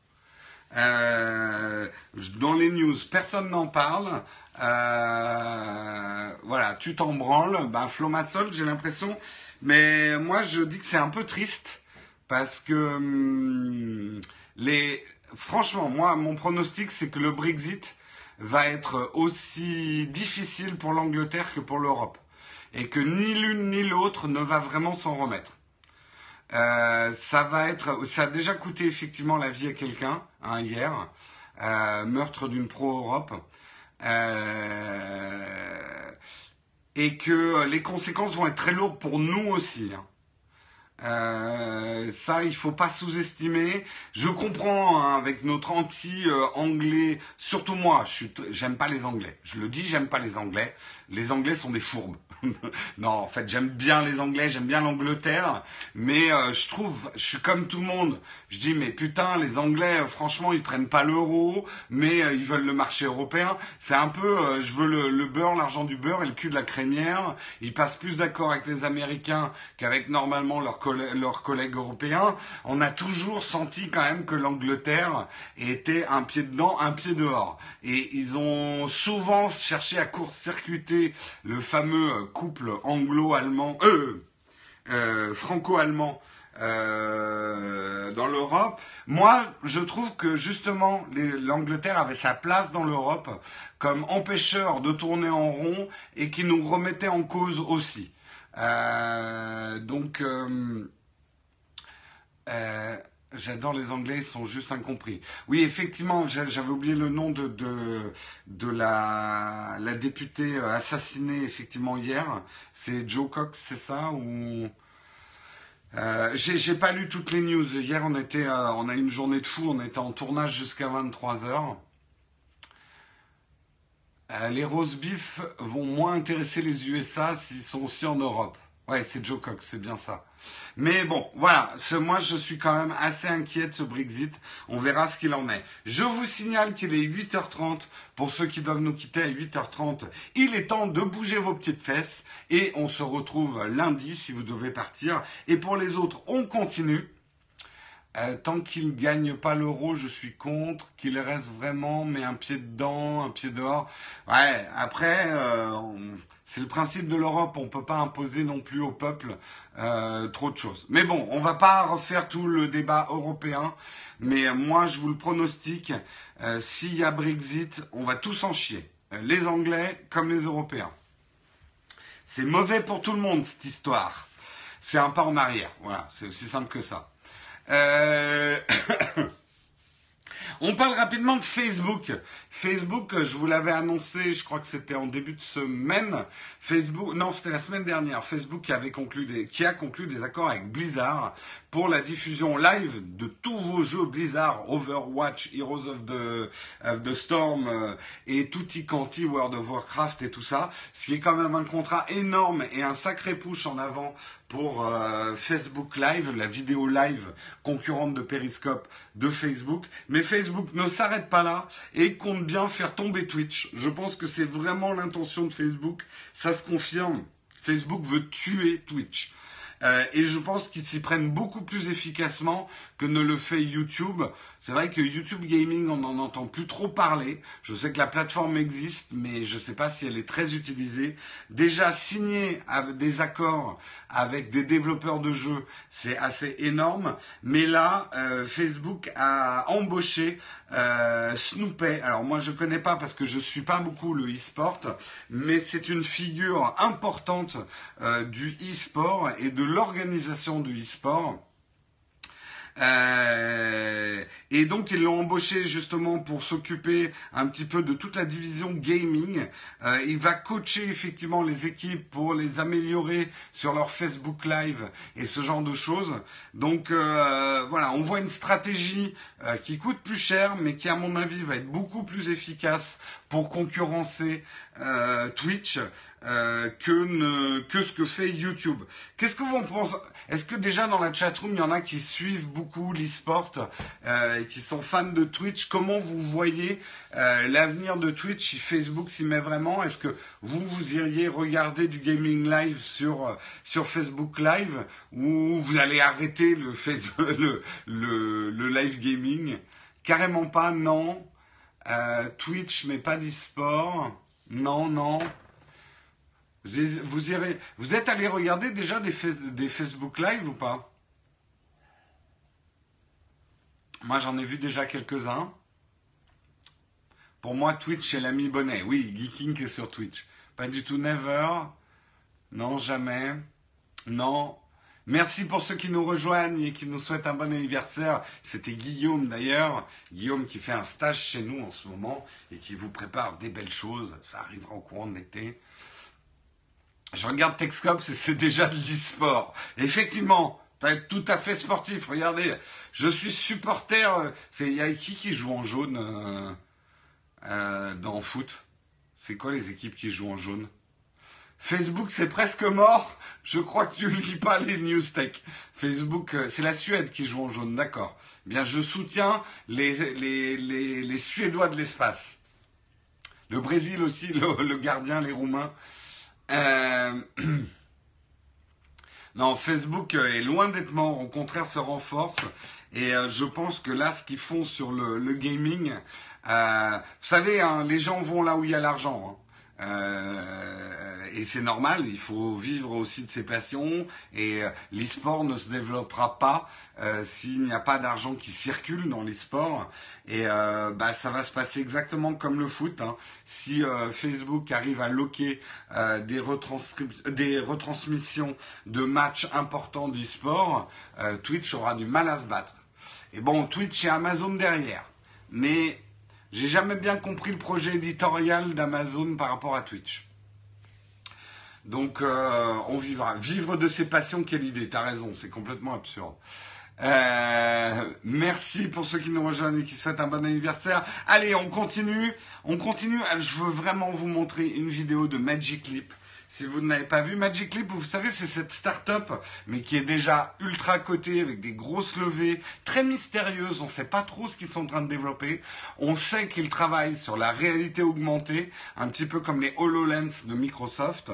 S2: Euh, dans les news, personne n'en parle. Euh, voilà, tu t'en branles. Flomatsol, j'ai l'impression. Mais moi, je dis que c'est un peu triste parce que hum, les, franchement, moi, mon pronostic, c'est que le Brexit va être aussi difficile pour l'Angleterre que pour l'Europe, et que ni l'une ni l'autre ne va vraiment s'en remettre. Euh, ça va être, ça a déjà coûté effectivement la vie à quelqu'un hein, hier, euh, meurtre d'une pro-Europe, euh, et que les conséquences vont être très lourdes pour nous aussi. Hein. Euh, ça, il faut pas sous-estimer. Je comprends hein, avec notre anti-anglais, surtout moi, j'aime pas les Anglais. Je le dis, j'aime pas les Anglais. Les Anglais sont des fourbes. non, en fait, j'aime bien les Anglais, j'aime bien l'Angleterre, mais euh, je trouve, je suis comme tout le monde. Je dis, mais putain, les Anglais, euh, franchement, ils prennent pas l'euro, mais euh, ils veulent le marché européen. C'est un peu, je veux le, beurre, l'argent du beurre et le cul de la crémière. Ils passent plus d'accord avec les Américains qu'avec normalement leurs, leurs collègues européens. On a toujours senti quand même que l'Angleterre était un pied dedans, un pied dehors. Et ils ont souvent cherché à court-circuiter le fameux couple anglo-allemand, euh, euh, franco-allemand euh, dans l'Europe. Moi, je trouve que justement l'Angleterre avait sa place dans l'Europe comme empêcheur de tourner en rond et qui nous remettait en cause aussi. donc, J'adore les Anglais, ils sont juste incompris. Oui, effectivement, j'avais oublié le nom de, de, la, la députée euh, assassinée effectivement hier. C'est Joe Cox, c'est ça ou euh, J'ai pas lu toutes les news. Hier, on était, euh, on a eu une journée de fou. On était en tournage jusqu'à 23 h euh, les rose beef vont moins intéresser les USA s'ils sont aussi en Europe. Ouais, c'est Joe Cox, c'est bien ça. Mais bon, voilà, moi je suis quand même assez inquiet de ce Brexit. On verra ce qu'il en est. Je vous signale qu'il est 8h30. Pour ceux qui doivent nous quitter à 8h30, il est temps de bouger vos petites fesses. Et on se retrouve lundi si vous devez partir. Et pour les autres, on continue. Euh, tant qu'il ne gagne pas l'euro, je suis contre. Qu'il reste vraiment, mais un pied dedans, un pied dehors. Ouais, après, euh, c'est le principe de l'Europe, on ne peut pas imposer non plus au peuple euh, trop de choses. Mais bon, on ne va pas refaire tout le débat européen, mais moi je vous le pronostique, euh, s'il y a Brexit, on va tous en chier, les Anglais comme les Européens. C'est mauvais pour tout le monde cette histoire. C'est un pas en arrière, voilà, c'est aussi simple que ça. Euh... On parle rapidement de Facebook. Facebook, je vous l'avais annoncé, je crois que c'était en début de semaine. Facebook, non, c'était la semaine dernière. Facebook qui qui a conclu des accords avec Blizzard pour la diffusion live de tous vos jeux Blizzard, Overwatch, Heroes of the, Storm euh, et Tutti Quanti, World of Warcraft et tout ça. Ce qui est quand même un contrat énorme et un sacré push en avant pour euh, Facebook Live, la vidéo live concurrente de Periscope de Facebook. Mais Facebook ne s'arrête pas là et compte bien faire tomber Twitch. Je pense que c'est vraiment l'intention de Facebook. Ça se confirme. Facebook veut tuer Twitch. Euh, et je pense qu'ils s'y prennent beaucoup plus efficacement que ne le fait YouTube. C'est vrai que YouTube Gaming, on n'en entend plus trop parler. Je sais que la plateforme existe, mais je ne sais pas si elle est très utilisée. Déjà signé des accords avec des développeurs de jeux, c'est assez énorme. Mais là, euh, Facebook a embauché euh. Alors moi, je ne connais pas parce que je ne suis pas beaucoup le e-sport, mais c'est une figure importante euh, du e-sport et de l'organisation du e-sport. Euh, et donc ils l'ont embauché justement pour s'occuper un petit peu de toute la division gaming. Euh, il va coacher effectivement les équipes pour les améliorer sur leur Facebook Live et ce genre de choses. Donc euh, voilà, on voit une stratégie qui coûte plus cher, mais qui à mon avis va être beaucoup plus efficace pour concurrencer Twitch. Euh, que, que ce que fait YouTube. Qu'est-ce que vous en pensez? Est-ce que déjà dans la chatroom, il y en a qui suivent beaucoup l'e-sport? Euh, et qui sont fans de Twitch Comment vous voyez euh, l'avenir de Twitch si Facebook s'y met vraiment? Est-ce que vous, vous iriez regarder du gaming live sur, sur Facebook Live ou vous allez arrêter le, le, le, le live gaming? Carrément pas, non. Twitch, mais pas d'e-sport. Non, non. Vous, irez, vous êtes allé regarder déjà des, des Facebook Live ou pas? Moi, j'en ai vu déjà quelques-uns. Pour moi, Twitch, c'est l'ami Bonnet. Oui, Geeking est sur Twitch. Pas du tout, never. Non, jamais. Non. Merci pour ceux qui nous rejoignent et qui nous souhaitent un bon anniversaire. C'était Guillaume d'ailleurs. Guillaume qui fait un stage chez nous en ce moment et qui vous prépare des belles choses. Ça arrivera au courant de l'été. Je regarde Texcop, c'est déjà de l'e-sport. Effectivement, être tout à fait sportif. Regardez, je suis supporter. Il y a qui qui joue en jaune euh, euh, dans foot? C'est quoi les équipes qui jouent en jaune? Facebook, c'est presque mort. Je crois que tu ne lis pas les news tech. Facebook, euh, c'est la Suède qui joue en jaune, d'accord. Eh bien, je soutiens les, les, Suédois de l'espace. Le Brésil aussi, le gardien, les Roumains. Euh, non, Facebook est loin d'être mort, au contraire se renforce. Et euh, je pense que là, ce qu'ils font sur le, gaming, euh, vous savez, hein, les gens vont là où il y a l'argent. Hein. Euh, et c'est normal, il faut vivre aussi de ses passions et euh, l'e-sport ne se développera pas euh, s'il n'y a pas d'argent qui circule dans l'e-sport et bah, ça va se passer exactement comme le foot. Hein. Si Facebook arrive à loquer des, des, retransmissions de matchs importants d'e-sport, Twitch aura du mal à se battre. Et bon, Twitch et Amazon derrière. Mais j'ai jamais bien compris le projet éditorial d'Amazon par rapport à Twitch. Donc, euh, on vivra. Vivre de ses passions, quelle idée. T'as raison, c'est complètement absurde. Euh, merci pour ceux qui nous rejoignent et qui souhaitent un bon anniversaire. Allez, on continue. On continue. Je veux vraiment vous montrer une vidéo de Magic Leap si vous n'avez pas vu Magic Leap, vous savez, c'est cette start-up, mais qui est déjà ultra cotée, avec des grosses levées, très mystérieuses. On ne sait pas trop ce qu'ils sont en train de développer. On sait qu'ils travaillent sur la réalité augmentée, un petit peu comme les HoloLens de Microsoft.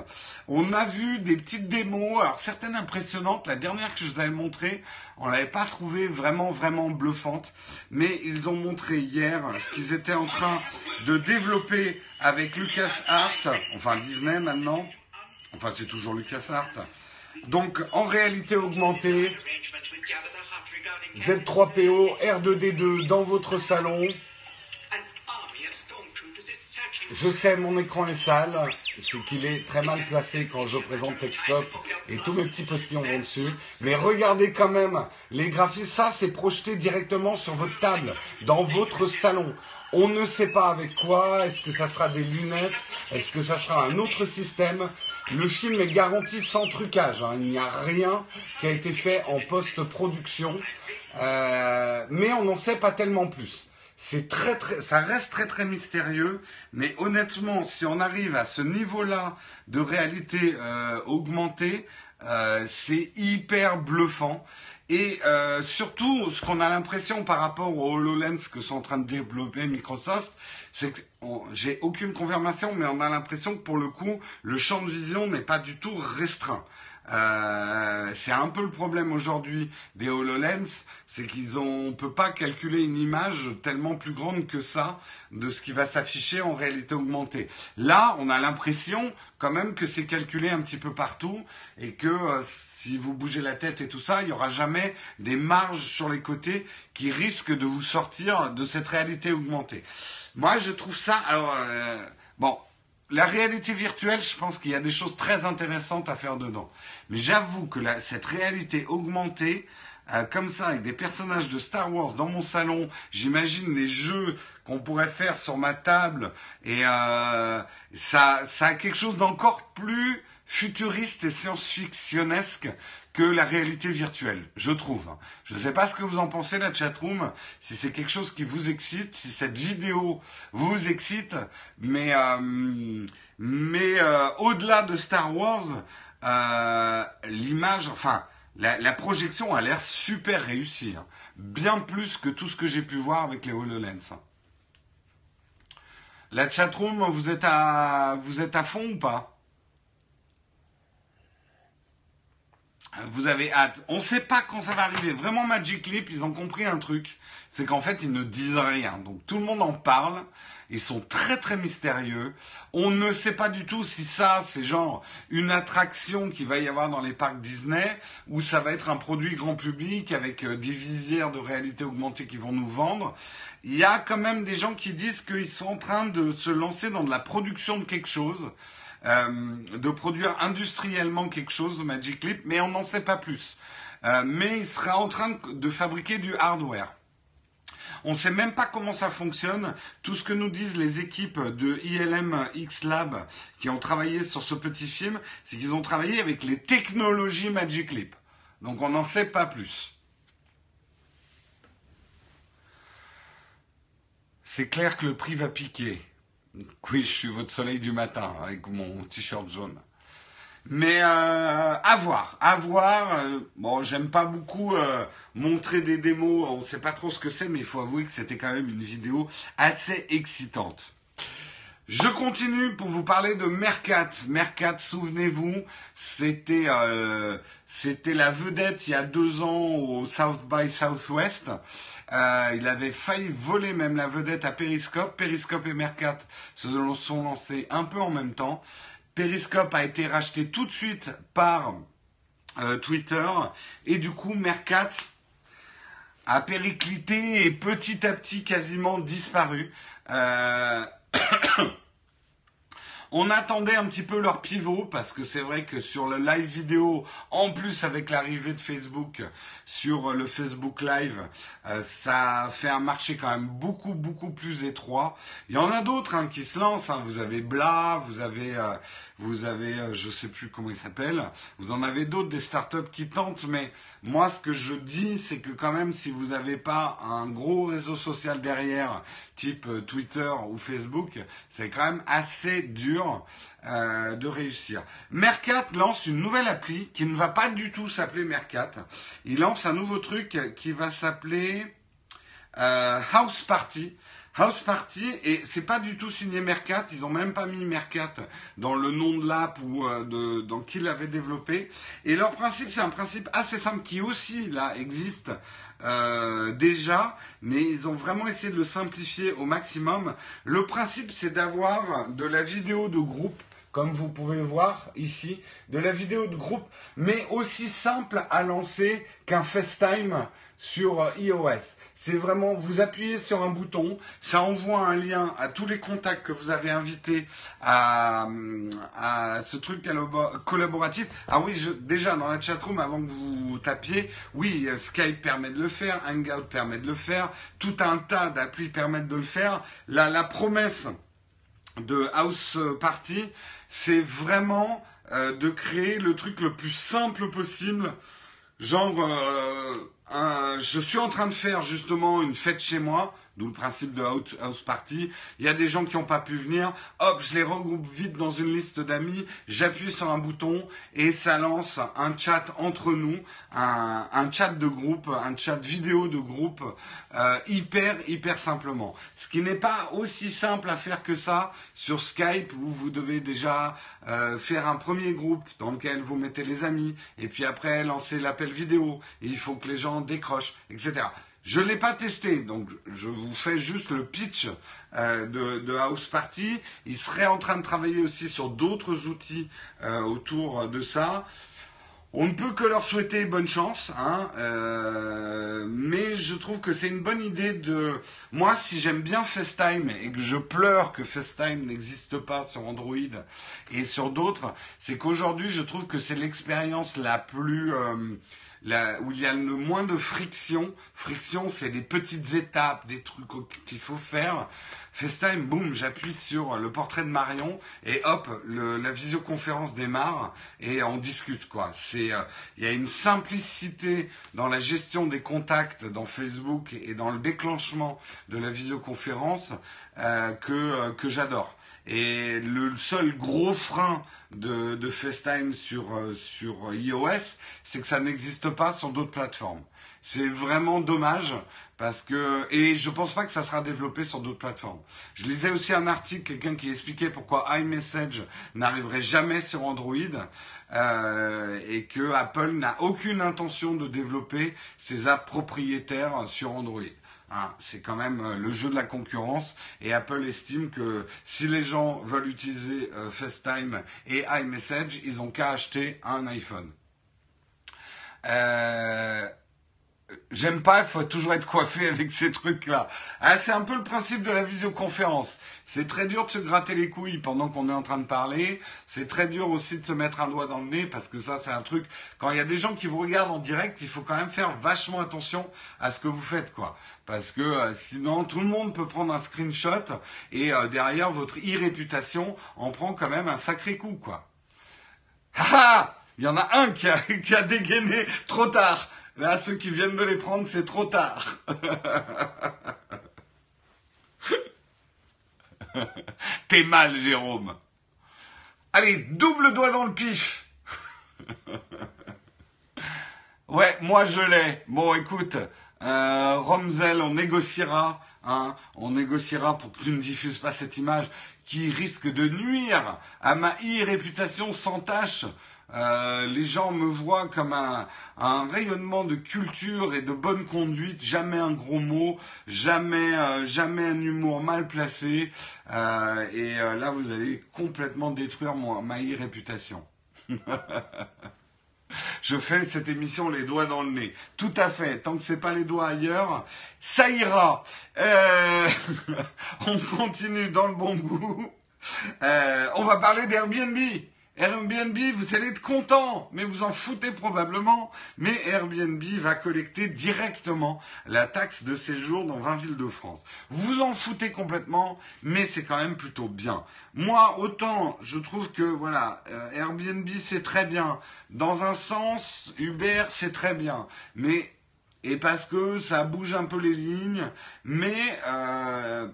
S2: On a vu des petites démos, alors certaines impressionnantes. La dernière que je vous avais montrée, on l'avait pas trouvée vraiment, vraiment bluffante. Mais ils ont montré hier ce qu'ils étaient en train de développer avec LucasArts, enfin Disney maintenant. Enfin, c'est toujours LucasArts. Donc, en réalité augmentée, Z3PO, R2D2 dans votre salon. Je sais, mon écran est sale, c'est qu'il est très mal placé quand je présente Texcope et tous mes petits postillons vont dessus. Mais regardez quand même, les graphismes, ça c'est projeté directement sur votre table, dans votre salon. On ne sait pas avec quoi, est-ce que ça sera des lunettes, est-ce que ça sera un autre système? Le film est garanti sans trucage, hein. il n'y a rien qui a été fait en post-production, euh, mais on n'en sait pas tellement plus. C'est très ça reste très très mystérieux, mais honnêtement, si on arrive à ce niveau-là de réalité euh, augmentée, euh, c'est hyper bluffant. Et surtout, ce qu'on a l'impression par rapport au HoloLens que sont en train de développer Microsoft, j'ai aucune confirmation, mais on a l'impression que pour le coup, le champ de vision n'est pas du tout restreint. Euh, c'est un peu le problème aujourd'hui des HoloLens, c'est qu'ils ont, on peut pas calculer une image tellement plus grande que ça de ce qui va s'afficher en réalité augmentée. Là, on a l'impression quand même que c'est calculé un petit peu partout et que euh, si vous bougez la tête et tout ça, il n'y aura jamais des marges sur les côtés qui risquent de vous sortir de cette réalité augmentée. Moi, je trouve ça, alors, euh, bon, la réalité virtuelle, je pense qu'il y a des choses très intéressantes à faire dedans. Mais j'avoue que cette réalité augmentée, euh, comme ça, avec des personnages de Star Wars dans mon salon, j'imagine les jeux qu'on pourrait faire sur ma table, et euh, ça, ça a quelque chose d'encore plus futuriste et science-fictionnesque que la réalité virtuelle, je trouve. Je ne sais pas ce que vous en pensez, la chatroom, si c'est quelque chose qui vous excite, si cette vidéo vous excite, mais, euh, mais euh, au-delà de Star Wars, euh, l'image, enfin, la, projection a l'air super réussie, hein. bien plus que tout ce que j'ai pu voir avec les HoloLens. La chatroom, vous êtes à, vous êtes à fond ou pas? Vous avez hâte. On ne sait pas quand ça va arriver. Vraiment, Magic Leap, ils ont compris un truc. C'est qu'en fait, ils ne disent rien. Donc, tout le monde en parle. Ils sont très, très mystérieux. On ne sait pas du tout si ça, c'est genre une attraction qu'il va y avoir dans les parcs Disney ou ça va être un produit grand public avec euh, des visières de réalité augmentée qui vont nous vendre. Il y a quand même des gens qui disent qu'ils sont en train de se lancer dans de la production de quelque chose. Euh, de produire industriellement quelque chose, Magic Leap, mais on n'en sait pas plus. Euh, mais il sera en train de fabriquer du hardware. On ne sait même pas comment ça fonctionne. Tout ce que nous disent les équipes de ILM X Lab qui ont travaillé sur ce petit film, c'est qu'ils ont travaillé avec les technologies Magic. Donc on n'en sait pas plus. C'est clair que le prix va piquer. Oui, je suis votre soleil du matin avec mon t-shirt jaune. Mais euh, à voir, à voir. Euh, bon, j'aime pas beaucoup euh, montrer des démos. On sait pas trop ce que c'est, mais il faut avouer que c'était quand même une vidéo assez excitante. Je continue pour vous parler de Mercat. Mercat, souvenez-vous, c'était euh, c'était la vedette il y a deux ans au South by Southwest. Euh, il avait failli voler même la vedette à Periscope. Periscope et Mercat se sont lancés un peu en même temps. Periscope a été racheté tout de suite par euh, Twitter et du coup Mercat a périclité et petit à petit quasiment disparu. On attendait un petit peu leur pivot parce que c'est vrai que sur le live vidéo, en plus avec l'arrivée de Facebook sur le Facebook Live, euh, ça fait un marché quand même beaucoup beaucoup plus étroit. Il y en a d'autres hein, qui se lancent. Hein. Vous avez Bla, vous avez euh, vous avez euh, je sais plus comment il s'appelle. Vous en avez d'autres des startups qui tentent, mais moi ce que je dis c'est que quand même si vous n'avez pas un gros réseau social derrière type Twitter ou Facebook, c'est quand même assez dur de réussir. Mercat lance une nouvelle appli qui ne va pas du tout s'appeler Mercat. Il lance un nouveau truc qui va s'appeler House Party. House Party, et c'est pas du tout signé Mercat, ils ont même pas mis Mercat dans le nom de l'app ou euh, de, dans qui l'avait développé. Et leur principe, c'est un principe assez simple qui aussi, là, existe euh, déjà, mais ils ont vraiment essayé de le simplifier au maximum. Le principe, c'est d'avoir de la vidéo de groupe comme vous pouvez voir ici, de la vidéo de groupe, mais aussi simple à lancer qu'un FaceTime sur euh, iOS. C'est vraiment, vous appuyez sur un bouton, ça envoie un lien à tous les contacts que vous avez invités à, ce truc collaboratif. Ah oui, déjà dans la chatroom, avant que vous tapiez, oui, Skype permet de le faire, Hangout permet de le faire, tout un tas d'applis permettent de le faire. La promesse de House Party, c'est vraiment euh, de créer le truc le plus simple possible. Genre, euh, je suis en train de faire justement une fête chez moi d'où le principe de house party. Il y a des gens qui n'ont pas pu venir, hop, je les regroupe vite dans une liste d'amis, j'appuie sur un bouton et ça lance un chat entre nous, un, chat de groupe, un chat vidéo de groupe, euh, hyper, hyper simplement. Ce qui n'est pas aussi simple à faire que ça sur Skype où vous devez déjà euh, faire un premier groupe dans lequel vous mettez les amis et puis après lancer l'appel vidéo il faut que les gens décrochent, etc. Je ne l'ai pas testé, donc je vous fais juste le pitch euh, de, House Party. Il serait en train de travailler aussi sur d'autres outils euh, autour de ça. On ne peut que leur souhaiter bonne chance, hein, euh, mais je trouve que c'est une bonne idée de... Moi, si j'aime bien FaceTime et que je pleure que FaceTime n'existe pas sur Android et sur d'autres, c'est qu'aujourd'hui, je trouve que c'est l'expérience la plus où il y a le moins de friction. Friction, c'est des petites étapes, des trucs qu'il faut faire. FaceTime, boum, j'appuie sur le portrait de Marion et hop, la visioconférence démarre et on discute quoi. C'est, euh, il y a une simplicité dans la gestion des contacts dans Facebook et dans le déclenchement de la visioconférence euh, euh, que j'adore. Et le seul gros frein de, de FaceTime sur, euh, sur iOS, c'est que ça n'existe pas sur d'autres plateformes. C'est vraiment dommage parce que et je pense pas que ça sera développé sur d'autres plateformes. Je lisais aussi un article, quelqu'un qui expliquait pourquoi iMessage n'arriverait jamais sur Android euh, et que Apple n'a aucune intention de développer ses apps propriétaires sur Android. Hein, c'est quand même euh, le jeu de la concurrence et Apple estime que si les gens veulent utiliser euh, FaceTime et iMessage, ils ont qu'à acheter un iPhone. Euh, J'aime pas, il faut toujours être coiffé avec ces trucs-là. Ah, c'est un peu le principe de la visioconférence. C'est très dur de se gratter les couilles pendant qu'on est en train de parler. C'est très dur aussi de se mettre un doigt dans le nez parce que ça, c'est un truc. Quand il y a des gens qui vous regardent en direct, il faut quand même faire vachement attention à ce que vous faites, quoi. Parce que euh, sinon, tout le monde peut prendre un screenshot et euh, derrière votre e-réputation en prend quand même un sacré coup, quoi. Ah Il y en a un qui a dégainé trop tard. Là, ceux qui viennent de les prendre, c'est trop tard. T'es mal, Jérôme. Allez, double doigt dans le pif. ouais, moi je l'ai. Bon, écoute, euh, Romzel, on négociera. Hein, on négociera pour que tu ne diffuses pas cette image qui risque de nuire à ma e-réputation sans tâche. Euh, les gens me voient comme un, rayonnement de culture et de bonne conduite, jamais un gros mot, jamais, euh, jamais un humour mal placé. Euh, et là, vous allez complètement détruire ma réputation. Je fais cette émission les doigts dans le nez. Tout à fait. Tant que c'est pas les doigts ailleurs, ça ira. on continue dans le bon goût. on va parler d'Airbnb. Airbnb, vous allez être content, mais vous en foutez probablement. Mais Airbnb va collecter directement la taxe de séjour dans 20 villes de France. Vous en foutez complètement, mais c'est quand même plutôt bien. Moi, autant je trouve que voilà, euh, Airbnb c'est très bien. Dans un sens, Uber c'est très bien, mais et parce que ça bouge un peu les lignes, mais euh,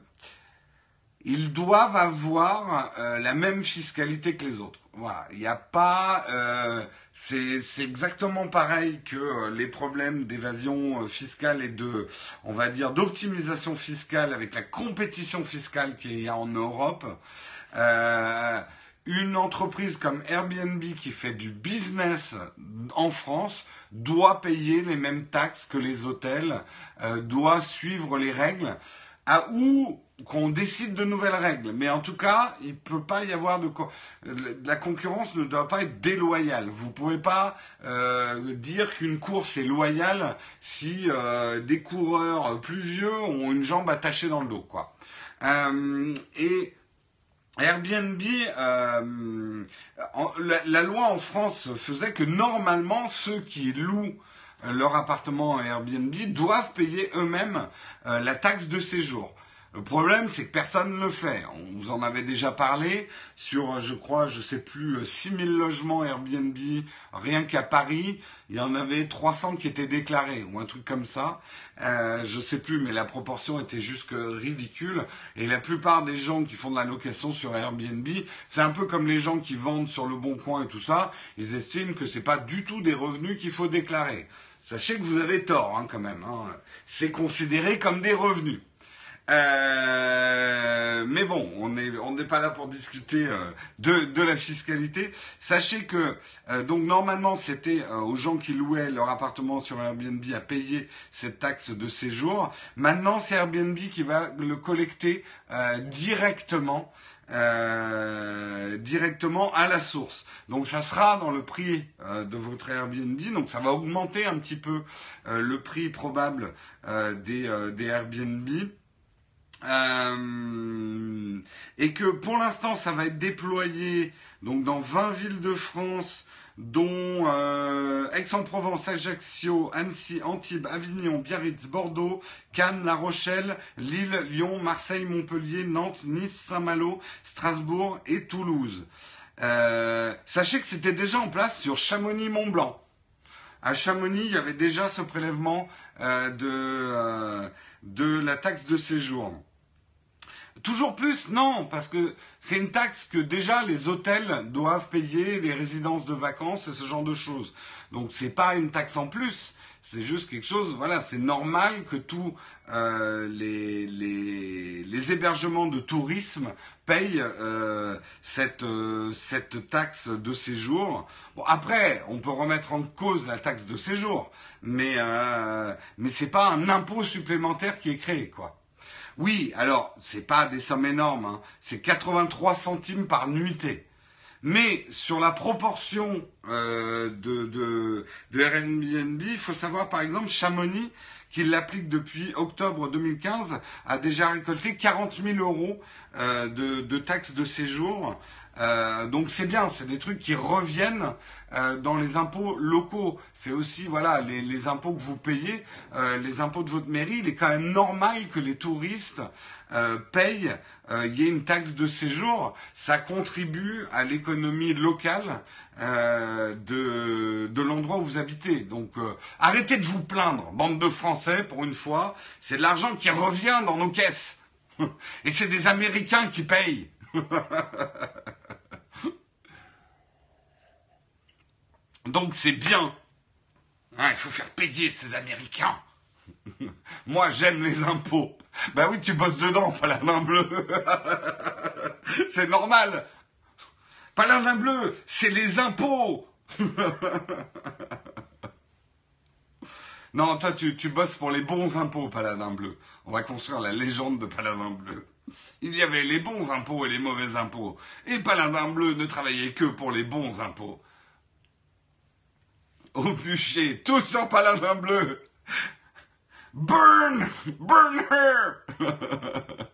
S2: ils doivent avoir euh, la même fiscalité que les autres. Voilà, il n'y a pas, euh, c'est exactement pareil que euh, les problèmes d'évasion fiscale et de, on va dire, d'optimisation fiscale avec la compétition fiscale qu'il y a en Europe. une entreprise comme Airbnb qui fait du business en France doit payer les mêmes taxes que les hôtels, doit suivre les règles à où qu'on décide de nouvelles règles. Mais en tout cas, il ne peut pas y avoir de... La concurrence ne doit pas être déloyale. Vous ne pouvez pas euh, dire qu'une course est loyale si euh, des coureurs plus vieux ont une jambe attachée dans le dos. Euh, et Airbnb, la, loi en France faisait que normalement, ceux qui louent leur appartement à Airbnb doivent payer eux-mêmes la taxe de séjour. Le problème, c'est que personne ne le fait. On vous en avait déjà parlé sur, je crois, je sais plus, 6000 logements Airbnb, rien qu'à Paris, il y en avait 300 qui étaient déclarés, ou un truc comme ça. Euh, je sais plus, mais la proportion était juste ridicule. Et la plupart des gens qui font de la location sur Airbnb, c'est un peu comme les gens qui vendent sur le Bon Coin et tout ça, ils estiment que c'est pas du tout des revenus qu'il faut déclarer. Sachez que vous avez tort, hein, quand même. Hein. C'est considéré comme des revenus. Euh, mais bon, on n'est on pas là pour discuter euh, de, de la fiscalité. Sachez que euh, donc normalement c'était aux gens qui louaient leur appartement sur Airbnb à payer cette taxe de séjour. Maintenant c'est Airbnb qui va le collecter directement. directement à la source. Donc ça sera dans le prix de votre Airbnb, donc ça va augmenter un petit peu le prix probable des, des Airbnb. Euh, et que pour l'instant, ça va être déployé donc dans 20 villes de France, dont euh, Aix-en-Provence, Ajaccio, Annecy, Antibes, Avignon, Biarritz, Bordeaux, Cannes, La Rochelle, Lille, Lyon, Marseille, Montpellier, Nantes, Nice, Saint-Malo, Strasbourg et Toulouse. Euh, sachez que c'était déjà en place sur Chamonix-Mont-Blanc. À Chamonix, il y avait déjà ce prélèvement de, de la taxe de séjour. Toujours plus Non, parce que c'est une taxe que déjà les hôtels doivent payer, les résidences de vacances et ce genre de choses. Donc c'est pas une taxe en plus, c'est juste quelque chose, voilà, c'est normal que tous euh, les, les, hébergements de tourisme payent euh, cette, euh, cette taxe de séjour. Bon, après, on peut remettre en cause la taxe de séjour, mais, mais c'est pas un impôt supplémentaire qui est créé, quoi. Oui, alors, c'est pas des sommes énormes, hein. c'est 83 centimes par nuitée. Mais sur la proportion euh, de, de, Airbnb, il faut savoir par exemple Chamonix, qui l'applique depuis octobre 2015, a déjà récolté 40 000 euros euh, de taxes de séjour euh, donc c'est bien, c'est des trucs qui reviennent euh, dans les impôts locaux. C'est aussi voilà les, impôts que vous payez, euh, les impôts de votre mairie. Il est quand même normal que les touristes payent. Il y ait une taxe de séjour. Ça contribue à l'économie locale de, de l'endroit où vous habitez. Donc arrêtez de vous plaindre, bande de Français, pour une fois. C'est de l'argent qui revient dans nos caisses. Et c'est des Américains qui payent. Donc c'est bien. Hein, il faut faire payer ces Américains. Moi, j'aime les impôts. Ben oui, tu bosses dedans, paladin bleu. c'est normal. Paladin bleu, c'est les impôts. non, toi, tu, tu bosses pour les bons impôts, paladin bleu. On va construire la légende de paladin bleu. Il y avait les bons impôts et les mauvais impôts. Et Paladin Bleu ne travaillait que pour les bons impôts. Au bûcher, tous sur Paladin Bleu. Burn! Burn her!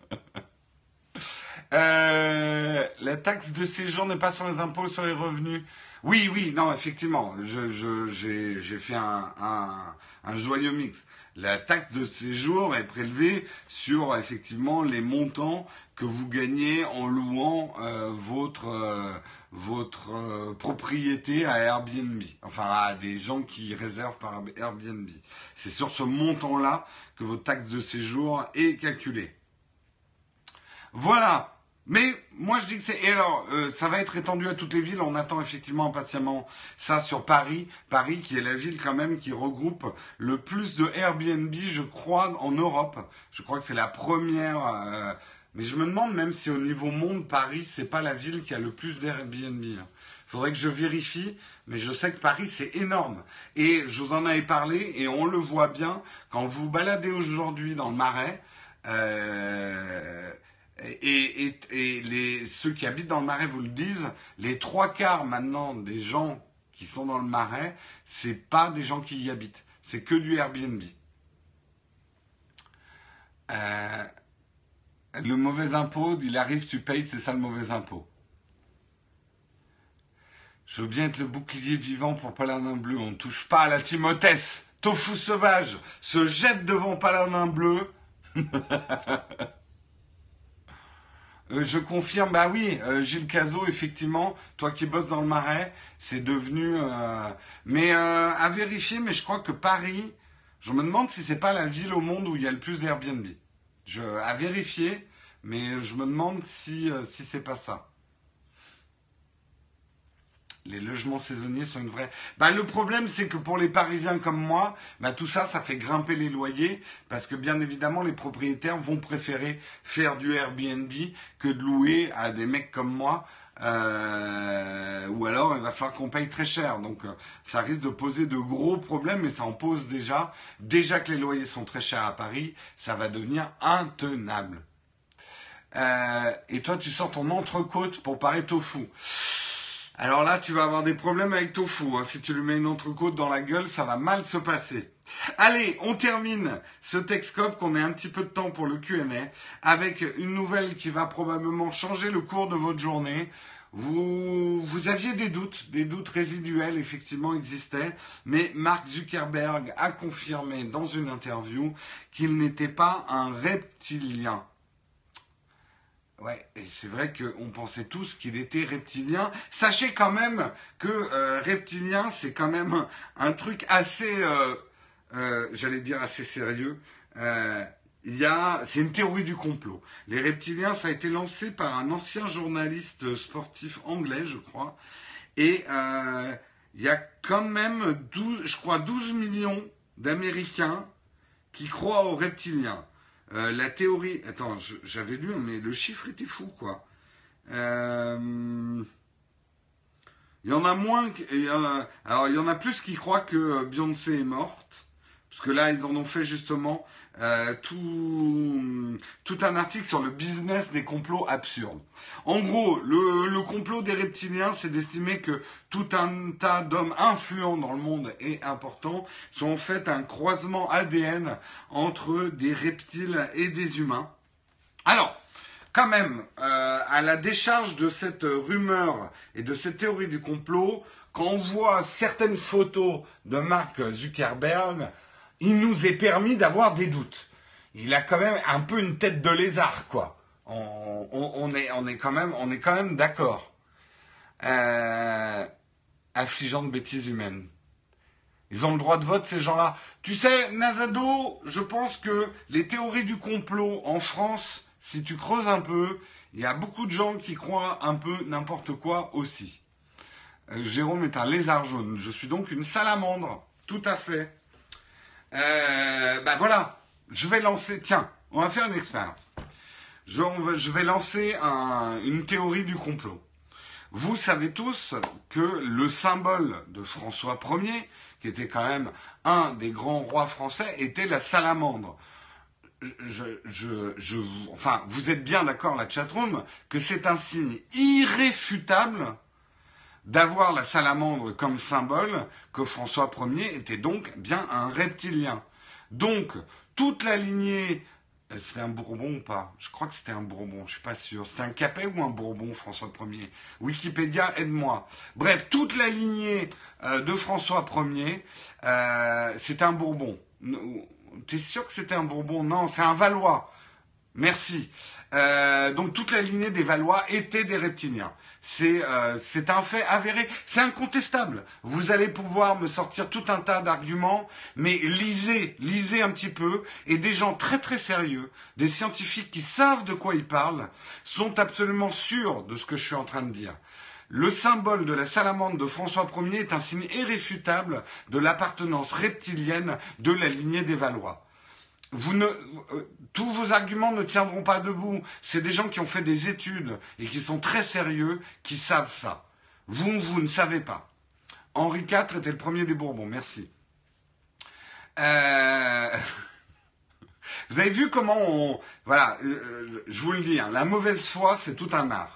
S2: Euh, la taxe de séjour n'est pas sur les impôts, sur les revenus. Oui, oui, non, effectivement, j'ai fait un, un joyeux mix la taxe de séjour est prélevée sur effectivement les montants que vous gagnez en louant euh, votre euh, votre euh, propriété à Airbnb, enfin à des gens qui réservent par Airbnb. C'est sur ce montant-là que votre taxe de séjour est calculée. Voilà. Mais moi je dis que c'est et alors euh, ça va être étendu à toutes les villes. On attend effectivement impatiemment ça sur Paris, Paris qui est la ville quand même qui regroupe le plus de Airbnb, je crois, en Europe. Je crois que c'est la première. Euh, mais je me demande même si au niveau monde Paris c'est pas la ville qui a le plus d'Airbnb. Faudrait que je vérifie, mais je sais que Paris c'est énorme. Et je vous en avais parlé et on le voit bien quand vous baladez aujourd'hui dans le Marais. Euh, et, les, ceux qui habitent dans le Marais vous le disent, les trois quarts maintenant des gens qui sont dans le Marais, c'est pas des gens qui y habitent, c'est que du Airbnb. Euh, le mauvais impôt, il arrive, tu payes, c'est ça le mauvais impôt. Je veux bien être le bouclier vivant pour Paladin Bleu. On ne touche pas à la Timothée. Tofu sauvage se jette devant Paladin Bleu. Euh, je confirme, bah oui, euh, Gilles Cazot, effectivement, toi qui bosses dans le Marais, c'est devenu. Euh, mais à vérifier, mais je crois que Paris, je me demande si c'est pas la ville au monde où il y a le plus d'Airbnb. À vérifier, mais je me demande si si c'est pas ça les logements saisonniers sont une vraie. Bah, le problème, c'est que pour les Parisiens comme moi, bah, tout ça, ça fait grimper les loyers parce que bien évidemment, les propriétaires vont préférer faire du Airbnb que de louer à des mecs comme moi. Euh, ou alors il va falloir qu'on paye très cher. Donc euh, ça risque de poser de gros problèmes, mais ça en pose déjà. Déjà que les loyers sont très chers à Paris, ça va devenir intenable. Euh, et toi, tu sors ton entrecôte pour au fou. Alors là, tu vas avoir des problèmes avec Tofu. Hein. Si tu lui mets une entrecôte dans la gueule, ça va mal se passer. Allez, on termine ce Texcope qu'on ait un petit peu de temps pour le Q&A avec une nouvelle qui va probablement changer le cours de votre journée. Vous, vous aviez des doutes, des doutes résiduels effectivement existaient, mais Mark Zuckerberg a confirmé dans une interview qu'il n'était pas un reptilien. Ouais, et c'est vrai qu'on pensait tous qu'il était reptilien. Sachez quand même que euh, reptilien, c'est quand même un truc assez, euh, euh, j'allais dire assez sérieux. A, c'est une théorie du complot. Les reptiliens, ça a été lancé par un ancien journaliste sportif anglais, je crois. Et il y a quand même 12, je crois, 12 millions d'Américains qui croient aux reptiliens. Euh, la théorie. Attends, j'avais lu, mais le chiffre était fou, quoi. Euh, il y en a moins. alors, il y en a plus qui croient que Beyoncé est morte. Parce que là, ils en ont fait justement euh, tout, tout un article sur le business des complots absurdes. En gros, le, le complot des reptiliens, c'est d'estimer que tout un tas d'hommes influents dans le monde et importants sont en fait un croisement ADN entre des reptiles et des humains. Alors, quand même, euh, à la décharge de cette rumeur et de cette théorie du complot, quand on voit certaines photos de Mark Zuckerberg, il nous est permis d'avoir des doutes. Il a quand même un peu une tête de lézard, quoi. On, est, quand même, d'accord. Euh, affligeant de bêtises humaines. Ils ont le droit de vote, ces gens-là. Tu sais, Nazado, je pense que les théories du complot en France, si tu creuses un peu, il y a beaucoup de gens qui croient un peu n'importe quoi aussi. Euh, Jérôme est un lézard jaune. Je suis donc une salamandre. Tout à fait. Euh, ben voilà, je vais lancer, tiens, on va faire une expérience. Je, vais lancer une théorie du complot. Vous savez tous que le symbole de François Ier, qui était quand même un des grands rois français, était la salamandre. Je, enfin, vous êtes bien d'accord, la chatroom, que c'est un signe irréfutable d'avoir la salamandre comme symbole, que François Ier était donc bien un reptilien. Donc, toute la lignée, euh, c'était un Bourbon ou pas? Je crois que c'était un Bourbon, je suis pas sûr. C'était un Capet ou un Bourbon, François Ier? Wikipédia, aide-moi. Bref, toute la lignée euh, de François Ier, euh, c'était un Bourbon. T'es sûr que c'était un Bourbon? Non, c'est un Valois. Merci. Euh, donc toute la lignée des Valois était des reptiliens. C'est euh, c'est un fait avéré, c'est incontestable. Vous allez pouvoir me sortir tout un tas d'arguments, mais lisez, lisez un petit peu, et des gens très très sérieux, des scientifiques qui savent de quoi ils parlent, sont absolument sûrs de ce que je suis en train de dire. Le symbole de la salamandre de François Ier est un signe irréfutable de l'appartenance reptilienne de la lignée des Valois euh, tous vos arguments ne tiendront pas debout. C'est des gens qui ont fait des études et qui sont très sérieux, qui savent ça. Vous, vous ne savez pas. Henri IV était le premier des Bourbons. Merci. Euh, vous avez vu comment on... Voilà, euh, je vous le dis, hein, la mauvaise foi, c'est tout un art.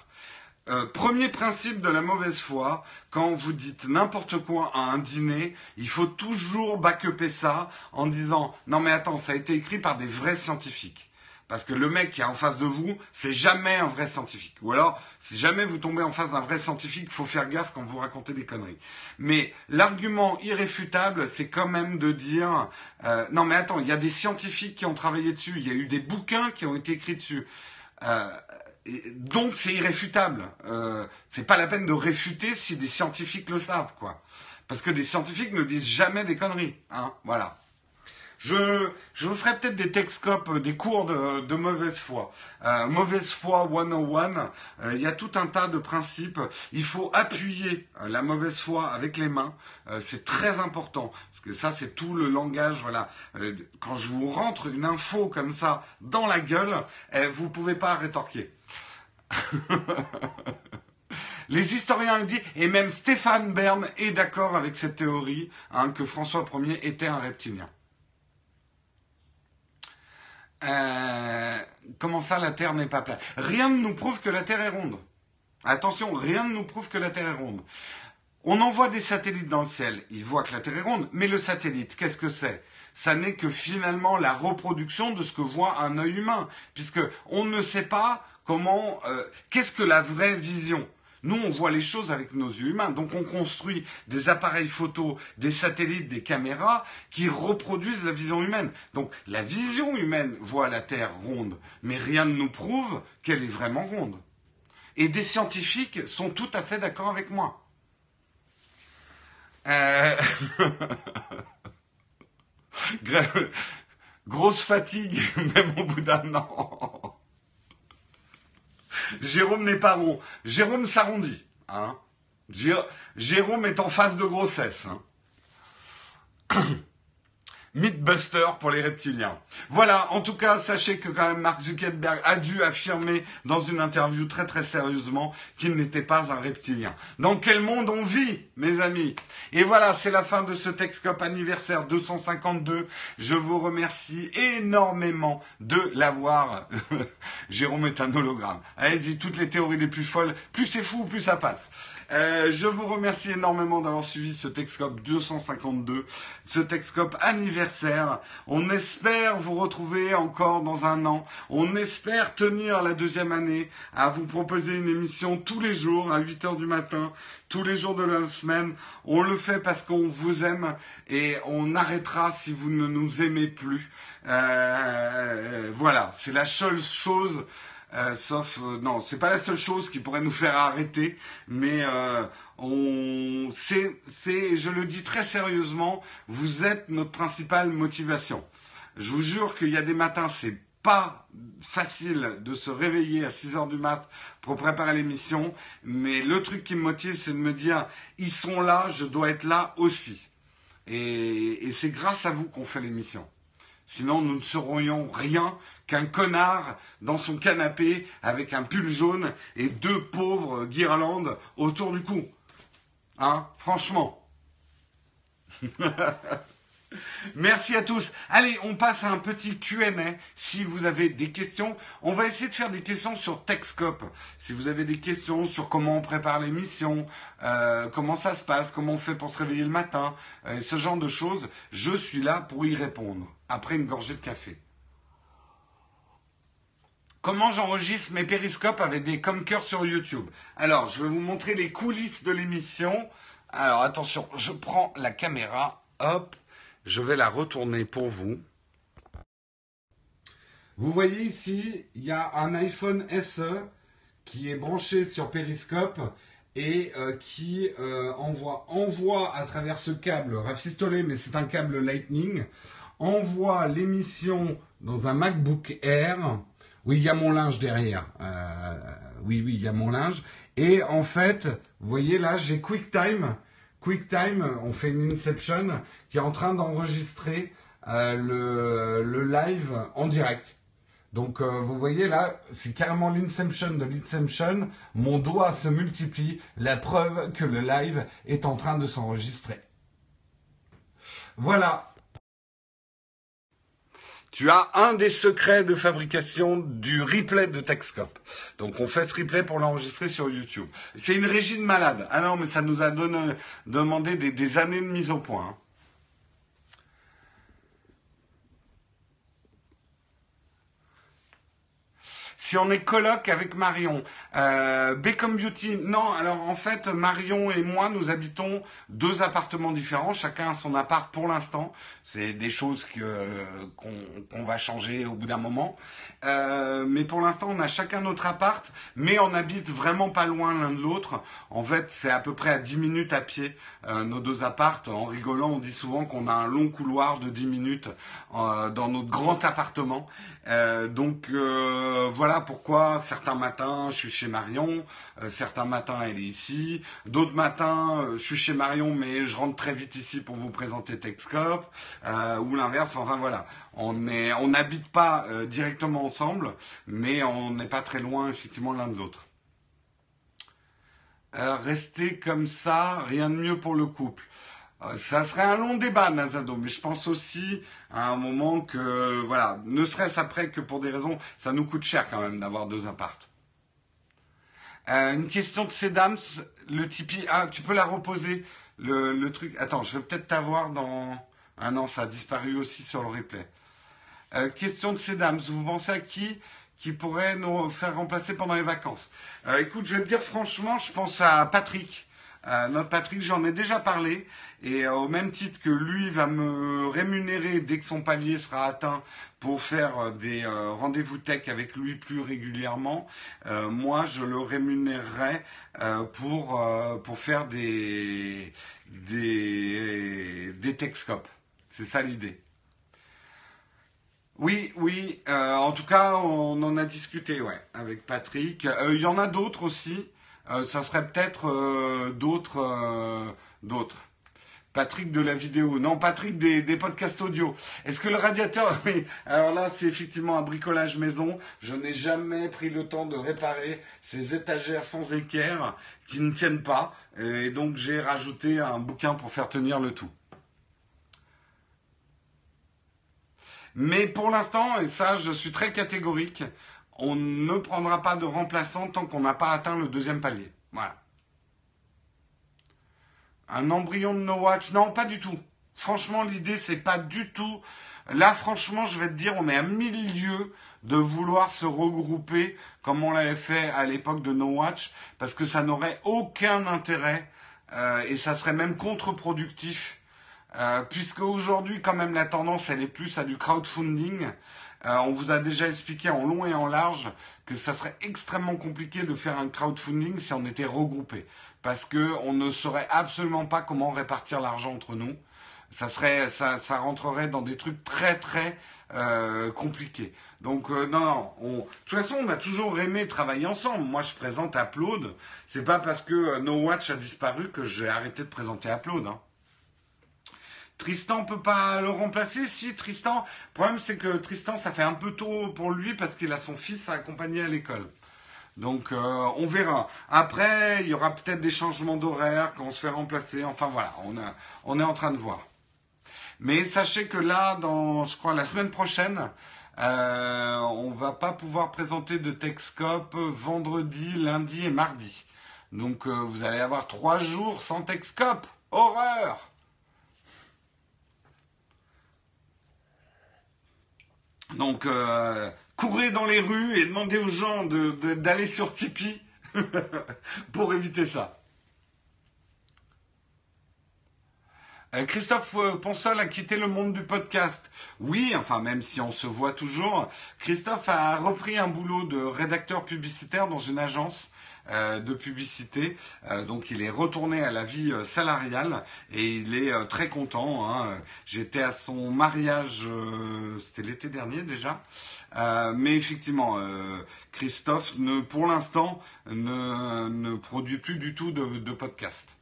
S2: Euh, premier principe de la mauvaise foi, quand vous dites n'importe quoi à un dîner, il faut toujours backuper ça en disant non mais attends, ça a été écrit par des vrais scientifiques. Parce que le mec qui est en face de vous, c'est jamais un vrai scientifique. Ou alors, si jamais vous tombez en face d'un vrai scientifique, faut faire gaffe quand vous racontez des conneries. Mais l'argument irréfutable, c'est quand même de dire euh, non mais attends, il y a des scientifiques qui ont travaillé dessus, il y a eu des bouquins qui ont été écrits dessus. Euh, donc c'est irréfutable. Euh, c'est pas la peine de réfuter si des scientifiques le savent, quoi. Parce que des scientifiques ne disent jamais des conneries, hein. Voilà. Je, je vous ferai peut-être des texcopes, euh, des cours de, mauvaise foi. Euh, mauvaise foi 101, euh, il y a tout un tas de principes. Il faut appuyer la mauvaise foi avec les mains. c'est très important. Que ça, c'est tout le langage. Voilà. quand je vous rentre une info comme ça dans la gueule, eh, vous ne pouvez pas rétorquer. Les historiens disent, et même Stéphane Bern est d'accord avec cette théorie, hein, que François Ier était un reptilien. Euh, comment ça, la Terre n'est pas plate Rien ne nous prouve que la Terre est ronde. Attention, rien ne nous prouve que la Terre est ronde. On envoie des satellites dans le ciel, ils voient que la Terre est ronde, mais le satellite, qu'est-ce que c'est? Ça n'est que finalement la reproduction de ce que voit un œil humain, puisque on ne sait pas comment, euh, qu'est-ce que la vraie vision nous, on voit les choses avec nos yeux humains. Donc, on construit des appareils photo, des satellites, des caméras qui reproduisent la vision humaine. Donc, la vision humaine voit la Terre ronde, mais rien ne nous prouve qu'elle est vraiment ronde. Et des scientifiques sont tout à fait d'accord avec moi. Euh... Grosse fatigue, même au bout d'un an. Jérôme n'est pas rond. Jérôme s'arrondit. Hein. Jérôme est en phase de grossesse. Hein. Mythbuster pour les reptiliens. Voilà, en tout cas, sachez que quand même Mark Zuckerberg a dû affirmer dans une interview très très sérieusement qu'il n'était pas un reptilien. Dans quel monde on vit, mes amis? Et voilà, c'est la fin de ce Texcope anniversaire 252. Je vous remercie énormément de l'avoir. Jérôme est un hologramme. Allez-y, toutes les théories les plus folles, plus c'est fou, plus ça passe. Euh, je vous remercie énormément d'avoir suivi ce Texcope 252, ce Texcope anniversaire. On espère vous retrouver encore dans un an. On espère tenir la deuxième année à vous proposer une émission tous les jours à 8 heures du matin, tous les jours de la semaine. On le fait parce qu'on vous aime et on arrêtera si vous ne nous aimez plus. Euh, voilà, c'est la seule chose euh, sauf, euh, non, c'est pas la seule chose qui pourrait nous faire arrêter, mais euh, on, c'est, c'est, je le dis très sérieusement, vous êtes notre principale motivation. Je vous jure qu'il y a des matins, c'est pas facile de se réveiller à 6 heures du mat pour préparer l'émission, mais le truc qui me motive, c'est de me dire, ils sont là, je dois être là aussi. Et, et c'est grâce à vous qu'on fait l'émission. Sinon, nous ne serions rien qu'un connard dans son canapé avec un pull jaune et deux pauvres guirlandes autour du cou. Hein Franchement. Merci à tous. Allez, on passe à un petit Q&A. Si vous avez des questions, on va essayer de faire des questions sur Texcope. Si vous avez des questions sur comment on prépare l'émission, euh, comment ça se passe, comment on fait pour se réveiller le matin, euh, ce genre de choses, je suis là pour y répondre après une gorgée de café. Comment j'enregistre mes périscopes avec des comme sur YouTube? Alors, je vais vous montrer les coulisses de l'émission. Alors, attention, je prends la caméra. Hop, je vais la retourner pour vous. Vous voyez ici, il y a un iPhone SE qui est branché sur Periscope et euh, qui euh, envoie, envoie à travers ce câble rafistolé, mais c'est un câble Lightning, envoie l'émission dans un MacBook Air. Oui, il y a mon linge derrière. Euh, oui, oui, il y a mon linge. Et en fait, vous voyez là, j'ai QuickTime. QuickTime, on fait une Inception qui est en train d'enregistrer le, le live en direct. Donc euh, vous voyez là, c'est carrément l'inception de l'inception. Mon doigt se multiplie, la preuve que le live est en train de s'enregistrer. Voilà. Tu as un des secrets de fabrication du replay de Texcope. Donc on fait ce replay pour l'enregistrer sur YouTube. C'est une régie de malade. Ah non, mais ça nous a demandé des, années de mise au point. Hein. si on est coloc avec Marion, euh, Beauty, non, alors en fait, Marion et moi, nous habitons deux appartements différents, chacun a son appart pour l'instant. C'est des choses qu'on va changer au bout d'un moment. Euh, mais pour l'instant, on a chacun notre appart, mais on habite vraiment pas loin l'un de l'autre. En fait, c'est à peu près à 10 minutes à pied, euh, nos deux appartes. En rigolant, on dit souvent qu'on a un long couloir de 10 minutes euh, dans notre grand appartement. donc voilà pourquoi certains matins, je suis chez Marion, certains matins, elle est ici. D'autres matins, je suis chez Marion, mais je rentre très vite ici pour vous présenter Texcope, ou l'inverse. Enfin voilà, on n'habite pas euh, directement ensemble, mais on n'est pas très loin effectivement l'un de l'autre. Euh, rester comme ça, rien de mieux pour le couple. Euh, ça serait un long débat, Nazado, mais je pense aussi à un moment que, voilà, ne serait-ce après que pour des raisons, ça nous coûte cher quand même d'avoir deux appartes. Une question de Sedams, le Tipeee. Ah, tu peux la reposer, le, truc. Attends, je vais peut-être t'avoir dans. Ah non, ça a disparu aussi sur le replay. Euh, question de ces dames, vous pensez à qui qui pourrait nous faire remplacer pendant les vacances? Euh, Écoute, je vais te dire franchement, je pense à Patrick. Euh, notre Patrick, j'en ai déjà parlé, et au même titre que lui va me rémunérer dès que son palier sera atteint pour faire des rendez-vous tech avec lui plus régulièrement, moi je le rémunérerai pour, pour faire des, des, des. C'est ça l'idée. Oui, oui. Euh, en tout cas, on en a discuté, ouais, avec Patrick. Euh, il y en a d'autres aussi. Euh, ça serait peut-être d'autres, d'autres. Patrick de la vidéo. Non, Patrick des, podcasts audio. Est-ce que le radiateur... Alors là, c'est effectivement un bricolage maison. Je n'ai jamais pris le temps de réparer ces étagères sans équerre qui ne tiennent pas. Et donc, j'ai rajouté un bouquin pour faire tenir le tout. Mais pour l'instant, et ça je suis très catégorique, on ne prendra pas de remplaçant tant qu'on n'a pas atteint le deuxième palier. Voilà. Un embryon de No Watch Non, pas du tout. Franchement, l'idée, c'est pas du tout. Là, franchement, je vais te dire, on est à milieu de vouloir se regrouper comme on l'avait fait à l'époque de No Watch, parce que ça n'aurait aucun intérêt euh, et ça serait même contre-productif euh, puisque aujourd'hui, quand même, la tendance, elle est plus à du crowdfunding. Euh, on vous a déjà expliqué en long et en large que ça serait extrêmement compliqué de faire un crowdfunding si on était regroupé, parce que on ne saurait absolument pas comment répartir l'argent entre nous. Ça serait, ça, ça rentrerait dans des trucs très très euh, compliqués. Donc non, non. On... De toute façon, on a toujours aimé travailler ensemble. Moi, je présente Upload. C'est pas parce que No Watch a disparu que j'ai arrêté de présenter Upload. Hein. Tristan peut pas le remplacer Si, Tristan. Le problème, c'est que Tristan, ça fait un peu tôt pour lui parce qu'il a son fils à accompagner à l'école. Donc, euh, on verra. Après, il y aura peut-être des changements d'horaire quand on se fait remplacer. Enfin, voilà, on, on est en train de voir. Mais sachez que là, dans, je crois, la semaine prochaine, euh, on va pas pouvoir présenter de Texcope vendredi, lundi et mardi. Donc, euh, vous allez avoir trois jours sans Texcope. Horreur Donc, euh, courez dans les rues et demandez aux gens d'aller sur Tipeee pour éviter ça. Euh, Christophe euh, Ponsol a quitté le monde du podcast. Oui, enfin même si on se voit toujours, Christophe a repris un boulot de rédacteur publicitaire dans une agence de publicité. donc il est retourné à la vie salariale et il est très content. Hein. J'étais à son mariage, c'était l'été dernier déjà. mais effectivement, Christophe, ne, pour l'instant, ne, produit plus du tout de, podcast.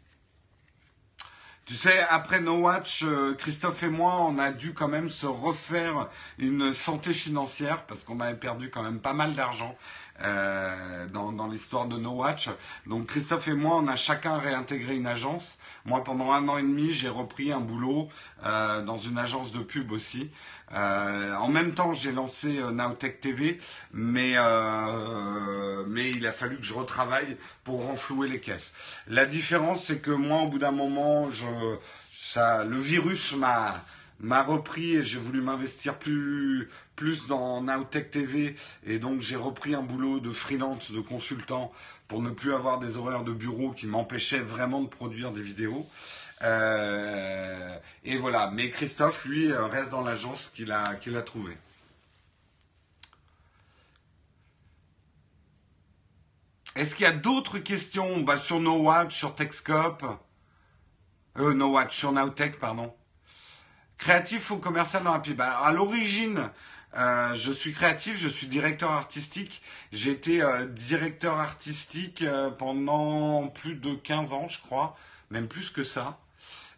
S2: Tu sais, après No Watch, euh, Christophe et moi, on a dû quand même se refaire une santé financière parce qu'on avait perdu quand même pas mal d'argent euh, dans, dans l'histoire de No Watch. Donc Christophe et moi, on a chacun réintégré une agence. Moi, pendant un an et demi, j'ai repris un boulot euh, dans une agence de pub aussi. Euh, en même temps, j'ai lancé euh, Nowtech TV, mais, euh, mais il a fallu que je retravaille pour renflouer les caisses. La différence, c'est que moi, au bout d'un moment, je, ça, le virus m'a m'a repris et j'ai voulu m'investir plus, plus dans Nowtech TV et donc j'ai repris un boulot de freelance, de consultant pour ne plus avoir des horaires de bureau qui m'empêchaient vraiment de produire des vidéos. Euh, et voilà, mais Christophe, lui, reste dans l'agence qu'il a, qu'il a trouvée. Est-ce qu'il y a d'autres questions? Bah, sur No Watch, sur Techscope euh, No Watch, sur Nowtech, pardon. Créatif ou commercial dans la pub bah, À l'origine, euh, je suis créatif, je suis directeur artistique. J'ai été euh, directeur artistique euh, pendant plus de 15 ans, je crois, même plus que ça.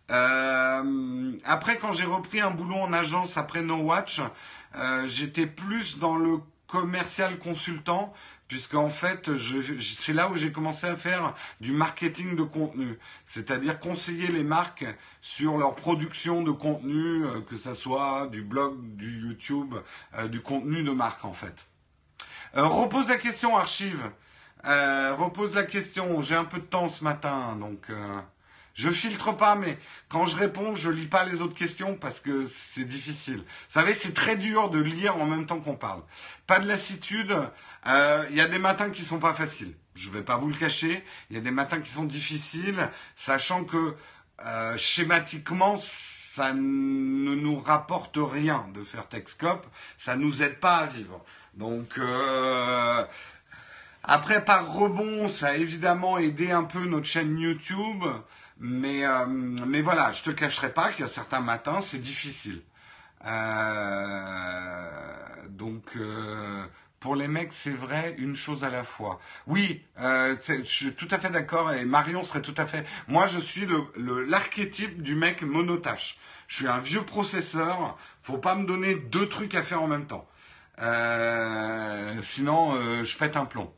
S2: après, quand j'ai repris un boulot en agence après No Watch, j'étais plus dans le commercial consultant puisqu'en fait, c'est là où j'ai commencé à faire du marketing de contenu, c'est-à-dire conseiller les marques sur leur production de contenu, euh, que ce soit du blog, du YouTube, euh, du contenu de marque en fait. Euh, repose la question, archive. repose la question. J'ai un peu de temps ce matin, donc. Je filtre pas, mais quand je réponds, je lis pas les autres questions parce que c'est difficile. Vous savez, c'est très dur de lire en même temps qu'on parle. Pas de lassitude. Euh, il y a des matins qui sont pas faciles. Je vais pas vous le cacher. Il y a des matins qui sont difficiles, sachant que euh, schématiquement, ça ne nous rapporte rien de faire Texcope. Ça nous aide pas à vivre. Donc euh, après, par rebond, ça a évidemment aidé un peu notre chaîne YouTube. Mais, euh, mais voilà, je te cacherai pas qu'il y a certains matins, c'est difficile. Euh, donc, euh, pour les mecs, c'est vrai, une chose à la fois. Oui, je suis tout à fait d'accord et Marion serait tout à fait. Moi, je suis l'archétype du mec monotache. Je suis un vieux processeur. Faut pas me donner deux trucs à faire en même temps. sinon, je pète un plomb.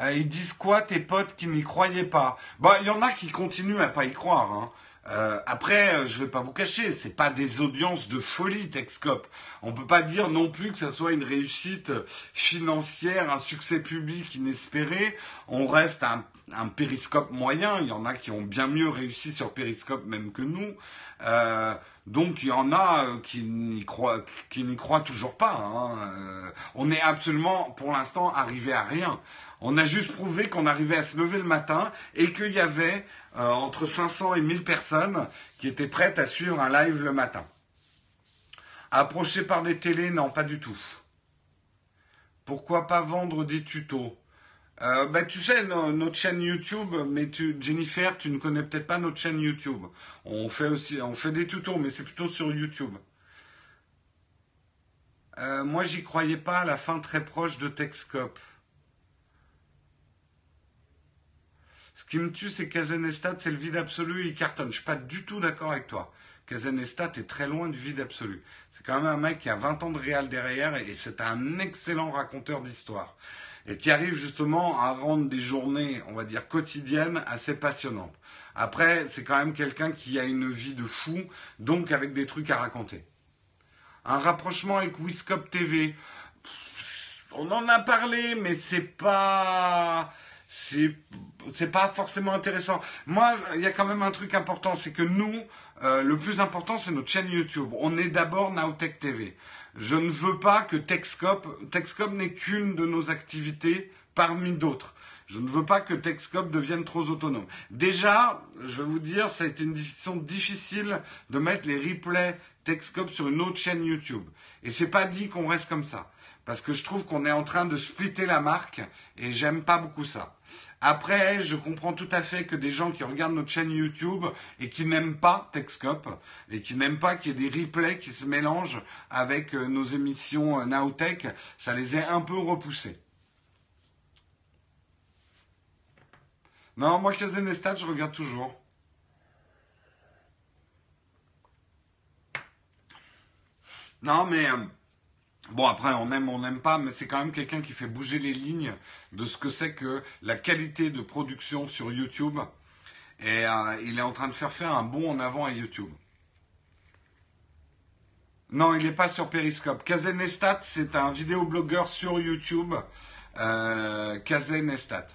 S2: Euh, ils disent quoi tes potes qui n'y croyaient pas? Bah, il y en a qui continuent à pas y croire. Hein. Euh, après, euh, je vais pas vous cacher, c'est pas des audiences de folie Texcope. On peut pas dire non plus que ça soit une réussite financière, un succès public inespéré. On reste un, un périscope moyen. Il y en a qui ont bien mieux réussi sur périscope même que nous. Euh, donc il y en a qui n'y croient, qui n'y croient toujours pas. Hein. on est absolument, pour l'instant, arrivé à rien. On a juste prouvé qu'on arrivait à se lever le matin et qu'il y avait euh, entre 500 et 1000 personnes qui étaient prêtes à suivre un live le matin. Approché par des télés, non, pas du tout. Pourquoi pas vendre des tutos? Euh, bah, tu sais, notre chaîne YouTube, mais tu, Jennifer, tu ne connais peut-être pas notre chaîne YouTube. On fait aussi, on fait des tutos, mais c'est plutôt sur YouTube. Euh, moi, j'y croyais pas à la fin très proche de Texcope. Ce qui me tue, c'est Kazenestat, c'est le vide absolu, il cartonne. Je suis pas du tout d'accord avec toi. Kazenestat est très loin du vide absolu. C'est quand même un mec qui a 20 ans de réal derrière et c'est un excellent raconteur d'histoire. Et qui arrive justement à rendre des journées, on va dire, quotidiennes assez passionnantes. Après, c'est quand même quelqu'un qui a une vie de fou, donc avec des trucs à raconter. Un rapprochement avec Wiscop TV. On en a parlé, mais c'est pas c'est pas forcément intéressant. Moi, il y a quand même un truc important, c'est que nous, euh, le plus important, c'est notre chaîne YouTube. On est d'abord Nowtech TV. Je ne veux pas que Techscope, Techscope n'est qu'une de nos activités parmi d'autres. Je ne veux pas que Texcop devienne trop autonome. Déjà, je vais vous dire, ça a été une décision difficile de mettre les replays Texcop sur une autre chaîne YouTube. Et c'est pas dit qu'on reste comme ça. Parce que je trouve qu'on est en train de splitter la marque et j'aime pas beaucoup ça. Après, je comprends tout à fait que des gens qui regardent notre chaîne YouTube et qui n'aiment pas Texcop et qui n'aiment pas qu'il y ait des replays qui se mélangent avec euh, nos émissions euh, Nowtech, ça les a un peu repoussés. Non, moi, Kazenestat, je regarde toujours. Non, mais euh, Bon, après, on aime, on n'aime pas, mais c'est quand même quelqu'un qui fait bouger les lignes de ce que c'est que la qualité de production sur YouTube. Et euh, il est en train de faire faire un bond en avant à YouTube. Non, il n'est pas sur Periscope. Kazenestat, c'est un vidéoblogueur sur YouTube. Euh, Kazenestat.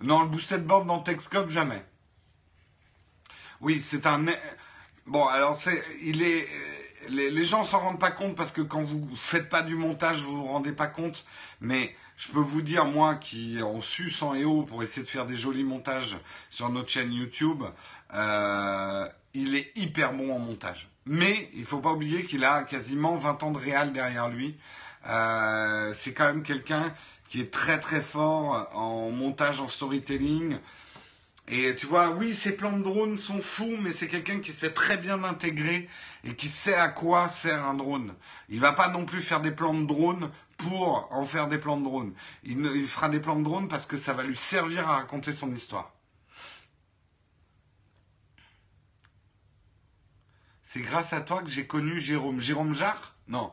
S2: Non, le boosted board dans Texcope, jamais. Oui, c'est un... Bon, alors, c'est, il est les, gens s'en rendent pas compte parce que quand vous faites pas du montage, vous vous rendez pas compte. Mais je peux vous dire, moi qui en su sans et haut pour essayer de faire des jolis montages sur notre chaîne YouTube, euh, il est hyper bon en montage. Mais il faut pas oublier qu'il a quasiment 20 ans de réal derrière lui. Euh, c'est quand même quelqu'un qui est très très fort en montage, en storytelling. Et tu vois, oui, ces plans de drone sont fous, mais c'est quelqu'un qui sait très bien intégrer et qui sait à quoi sert un drone. Il va pas non plus faire des plans de drone pour en faire des plans de drone. Il, il fera des plans de drone parce que ça va lui servir à raconter son histoire. C'est grâce à toi que j'ai connu Jérôme. Jérôme Jarre? Non.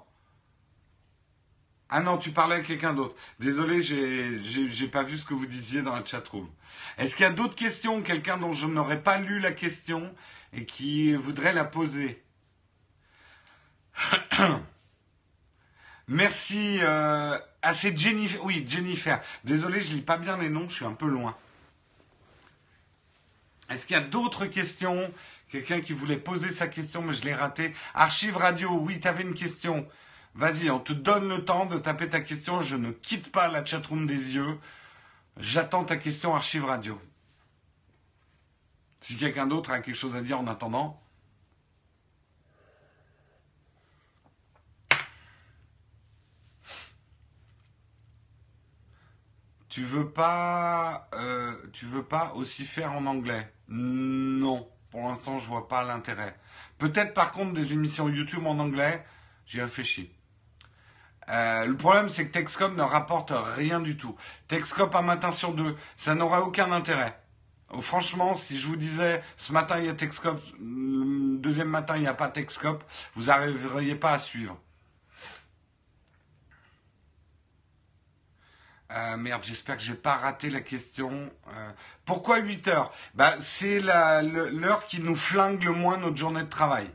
S2: Ah non, tu parlais à quelqu'un d'autre. Désolé, j'ai pas vu ce que vous disiez dans la chatroom. Est-ce qu'il y a d'autres questions Quelqu'un dont je n'aurais pas lu la question et qui voudrait la poser Merci. Euh, ah, c'est Jennifer. Oui, Jennifer. Désolé, je lis pas bien les noms, je suis un peu loin. Est-ce qu'il y a d'autres questions? Quelqu'un qui voulait poser sa question, mais je l'ai raté. Archive radio, oui, tu avais une question. Vas-y, on te donne le temps de taper ta question. Je ne quitte pas la chatroom des yeux. J'attends ta question archive radio. Si quelqu'un d'autre a quelque chose à dire en attendant. Tu veux pas, euh, tu veux pas aussi faire en anglais? Non, pour l'instant je vois pas l'intérêt. Peut-être par contre des émissions YouTube en anglais, j'y réfléchis. Euh, le problème, c'est que Texcop ne rapporte rien du tout. Texcop un matin sur deux, ça n'aurait aucun intérêt. Oh, franchement, si je vous disais ce matin il y a Texcop, le deuxième matin il n'y a pas Texcop, vous n'arriveriez pas à suivre. Euh, merde, j'espère que j'ai pas raté la question. Euh, pourquoi 8 heures? Bah, C'est l'heure qui nous flingue le moins notre journée de travail.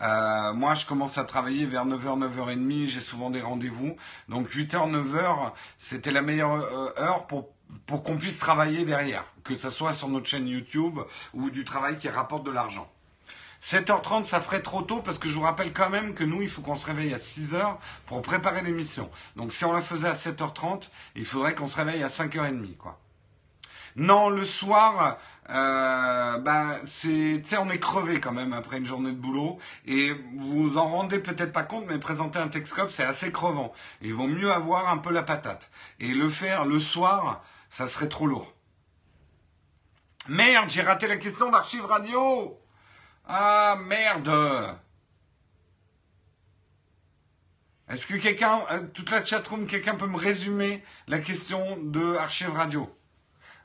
S2: Euh, moi, je commence à travailler vers 9h, 9h30, j'ai souvent des rendez-vous. Donc 8h, 9h, c'était la meilleure euh, heure pour, pour qu'on puisse travailler derrière, que ce soit sur notre chaîne YouTube ou du travail qui rapporte de l'argent. 7h30, ça ferait trop tôt parce que je vous rappelle quand même que nous, il faut qu'on se réveille à 6h pour préparer l'émission. Donc si on la faisait à 7h30, il faudrait qu'on se réveille à 5h30, quoi. Non, le soir, euh, ben, c'est, on est crevé quand même après une journée de boulot. Et vous en rendez peut-être pas compte, mais présenter un Texcope, c'est assez crevant. Il vaut mieux avoir un peu la patate. Et le faire le soir, ça serait trop lourd. Merde, j'ai raté la question d'archive radio. Ah, merde. Est-ce que quelqu'un, euh, toute la chatroom, quelqu'un peut me résumer la question de archive radio?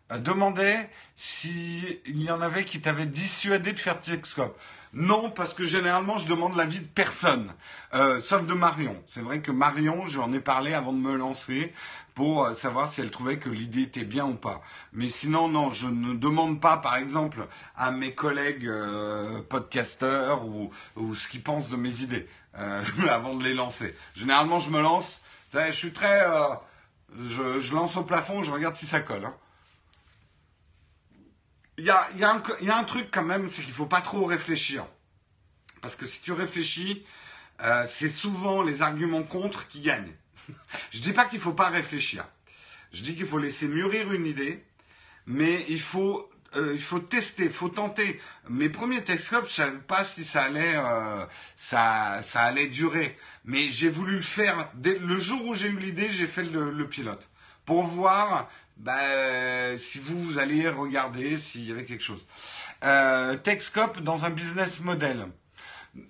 S2: Demandait s'il y en avait qui t'avaient dissuadé de faire Texcope. Non, parce que généralement, je demande l'avis de personne, euh, sauf de Marion. C'est vrai que Marion, j'en ai parlé avant de me lancer pour euh, savoir si elle trouvait que l'idée était bien ou pas. Mais sinon, non, je ne demande pas, par exemple, à mes collègues euh, podcasteurs ou, ce qu'ils pensent de mes idées avant de les lancer. Généralement, je me lance. je suis très... Je, lance au plafond, je regarde si ça colle. Hein. Il y a, y, y a, un truc quand même, c'est qu'il ne faut pas trop réfléchir. Parce que si tu réfléchis, euh, c'est souvent les arguments contre qui gagnent. Je ne dis pas qu'il ne faut pas réfléchir. Je dis qu'il faut laisser mûrir une idée, mais il faut, euh, il faut tester, il faut tenter. Mes premiers Texcopes, je ne savais pas si ça allait, euh, ça allait durer. Mais j'ai voulu le faire. Dès le jour où j'ai eu l'idée, j'ai fait le, pilote. Pour voir bah, si vous, vous alliez regarder s'il y avait quelque chose. Euh, Texcop dans un business model.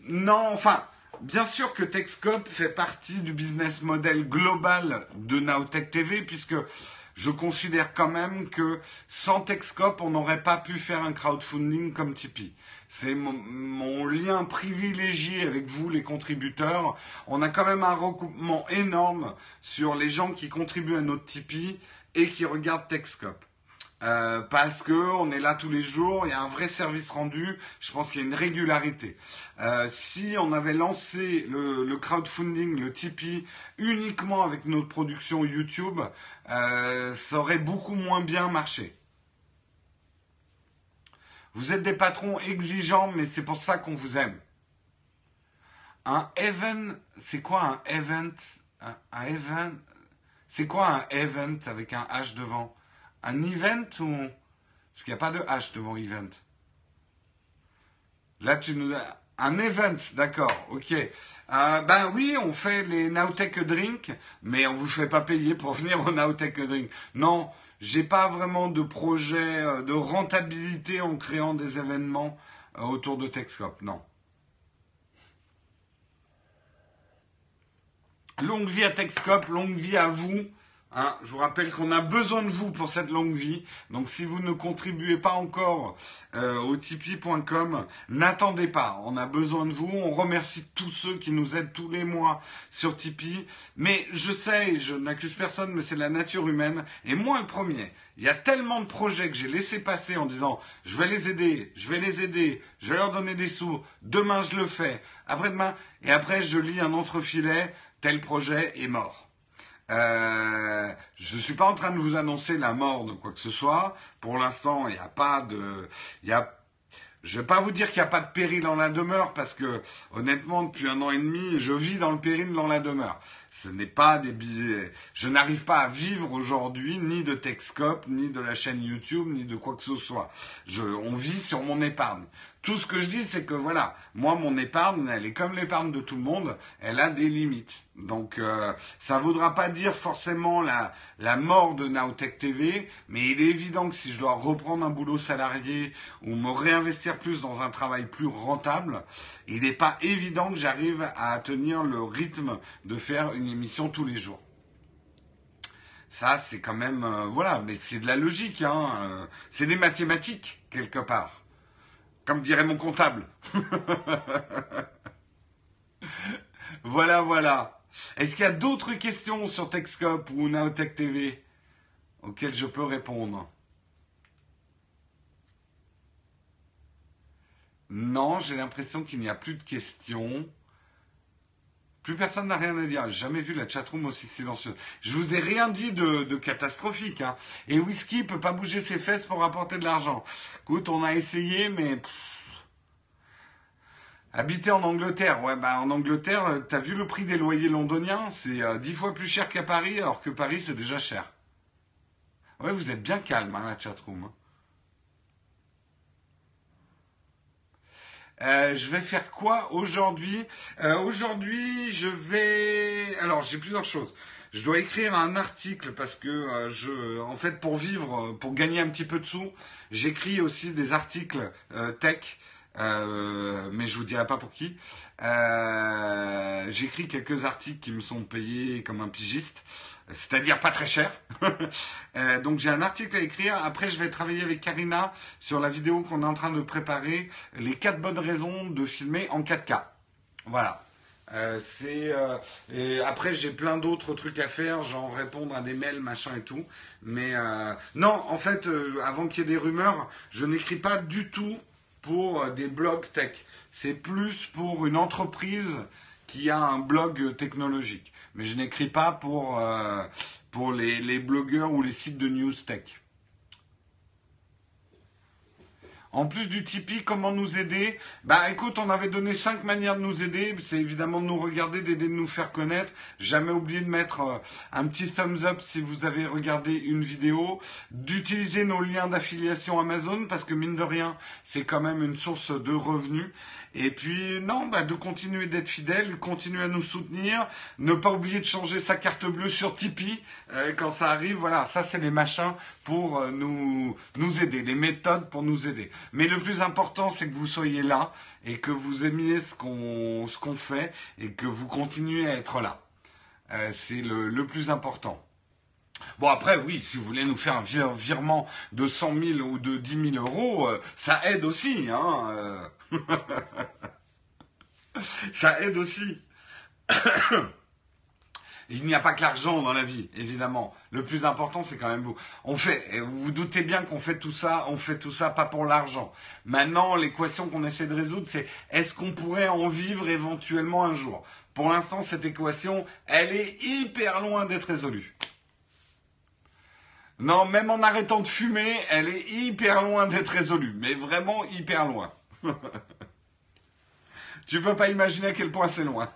S2: Non, enfin, Bien sûr que Techscope fait partie du business model global de Naotech TV, puisque je considère quand même que sans Techscope, on n'aurait pas pu faire un crowdfunding comme Tipeee. C'est mon, lien privilégié avec vous, les contributeurs. On a quand même un recoupement énorme sur les gens qui contribuent à notre Tipeee et qui regardent Techscope. Euh, parce que on est là tous les jours, il y a un vrai service rendu, je pense qu'il y a une régularité. Euh, si on avait lancé le, crowdfunding, le Tipeee, uniquement avec notre production YouTube, euh, ça aurait beaucoup moins bien marché. Vous êtes des patrons exigeants, mais c'est pour ça qu'on vous aime. Un event, c'est quoi un event? Un event, c'est quoi un event avec un H devant un event ou. Parce qu'il n'y a pas de H devant event. Là, tu nous. Un event, d'accord, ok. Euh, ben oui, on fait les Nowtech Drink, mais on vous fait pas payer pour venir au Nowtech Drink. Non, j'ai pas vraiment de projet euh, de rentabilité en créant des événements euh, autour de Techscope, non. Longue vie à Techscope, longue vie à vous. Hein, je vous rappelle qu'on a besoin de vous pour cette longue vie. Donc si vous ne contribuez pas encore euh, au tipeee.com, n'attendez pas. On a besoin de vous. On remercie tous ceux qui nous aident tous les mois sur Tipeee. Mais je sais, je n'accuse personne, mais c'est la nature humaine. Et moi le premier. Il y a tellement de projets que j'ai laissé passer en disant je vais les aider, je vais les aider, je vais leur donner des sous, demain je le fais, après-demain, et après je lis un entrefilet, tel projet est mort. Euh, je ne suis pas en train de vous annoncer la mort de quoi que ce soit. Pour l'instant, il n'y a pas de, y a, je vais pas vous dire qu'il n'y a pas de péril dans la demeure parce que honnêtement, depuis un an et demi, je vis dans le péril dans la demeure. Ce n'est pas des billets. Je n'arrive pas à vivre aujourd'hui ni de Techscope, ni de la chaîne YouTube, ni de quoi que ce soit. Je, on vit sur mon épargne. Tout ce que je dis, c'est que voilà, moi, mon épargne, elle est comme l'épargne de tout le monde, elle a des limites. Donc, euh, ça ne voudra pas dire forcément la, mort de Naotech TV, mais il est évident que si je dois reprendre un boulot salarié ou me réinvestir plus dans un travail plus rentable, il n'est pas évident que j'arrive à tenir le rythme de faire une émission tous les jours. Ça, c'est quand même, euh, voilà, mais c'est de la logique, hein, euh, c'est des mathématiques quelque part. Comme dirait mon comptable. voilà, voilà. Est-ce qu'il y a d'autres questions sur Techscope ou Naotech TV auxquelles je peux répondre? Non, j'ai l'impression qu'il n'y a plus de questions. Plus personne n'a rien à dire. J'ai jamais vu la chatroom aussi silencieuse. Je vous ai rien dit de, catastrophique. Hein. Et Whisky peut pas bouger ses fesses pour rapporter de l'argent. Écoute, on a essayé, mais Habiter en Angleterre, ouais, bah en Angleterre, t'as vu le prix des loyers londoniens? C'est euh, dix fois plus cher qu'à Paris, alors que Paris c'est déjà cher. Ouais, vous êtes bien calme, hein, la chatroom. Hein. Euh, je vais faire quoi aujourd'hui? Aujourd'hui, je vais. Alors, j'ai plusieurs choses. Je dois écrire un article parce que je, en fait, pour vivre, pour gagner un petit peu de sous, j'écris aussi des articles tech. mais je vous dirai pas pour qui. J'écris quelques articles qui me sont payés comme un pigiste c'est-à-dire pas très cher. Euh, donc j'ai un article à écrire. Après, je vais travailler avec Karina sur la vidéo qu'on est en train de préparer, les quatre bonnes raisons de filmer en 4K. Voilà. Euh, euh, après j'ai plein d'autres trucs à faire, genre répondre à des mails, machin et tout. Mais non, en fait, avant qu'il y ait des rumeurs, je n'écris pas du tout pour des blogs tech. C'est plus pour une entreprise qui a un blog technologique mais je n'écris pas pour, euh, pour les, blogueurs ou les sites de news tech. En plus du Tipeee, comment nous aider? Bah écoute, on avait donné cinq manières de nous aider. C'est évidemment de nous regarder, d'aider de nous faire connaître. Jamais oublier de mettre euh, un petit thumbs up si vous avez regardé une vidéo. D'utiliser nos liens d'affiliation Amazon parce que mine de rien, c'est quand même une source de revenus. Et puis, non, bah, de continuer d'être fidèle, continuer à nous soutenir, ne pas oublier de changer sa carte bleue sur Tipeee euh, quand ça arrive. Voilà, ça, c'est les machins pour euh, nous, nous aider, les méthodes pour nous aider. Mais le plus important, c'est que vous soyez là et que vous aimiez ce qu'on fait et que vous continuez à être là. Euh, c'est le plus important. Bon après oui, si vous voulez nous faire un virement de 100 000 ou de 10 000 euros, ça aide aussi. Hein, Ça aide aussi. Il n'y a pas que l'argent dans la vie, évidemment. Le plus important, c'est quand même vous. On fait, vous vous doutez bien qu'on fait tout ça, on fait tout ça pas pour l'argent. Maintenant, l'équation qu'on essaie de résoudre, c'est est-ce qu'on pourrait en vivre éventuellement un jour? Pour l'instant, cette équation, elle est hyper loin d'être résolue. Non, même en arrêtant de fumer, elle est hyper loin d'être résolue, mais vraiment hyper loin. tu peux pas imaginer à quel point c'est loin.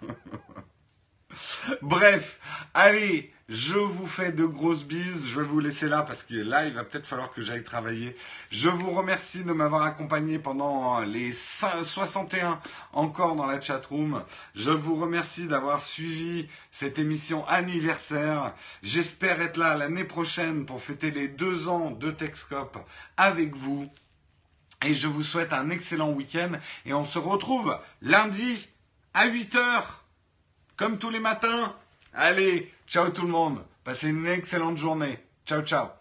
S2: Bref, allez, je vous fais de grosses bises. Je vais vous laisser là parce que là, il va peut-être falloir que j'aille travailler. Je vous remercie de m'avoir accompagné pendant les 61 encore dans la chat room. Je vous remercie d'avoir suivi cette émission anniversaire. J'espère être là l'année prochaine pour fêter les deux ans de Texcop avec vous. Et je vous souhaite un excellent week-end. Et on se retrouve lundi à 8 h comme tous les matins. Allez, ciao tout le monde. Passez une excellente journée. Ciao, ciao.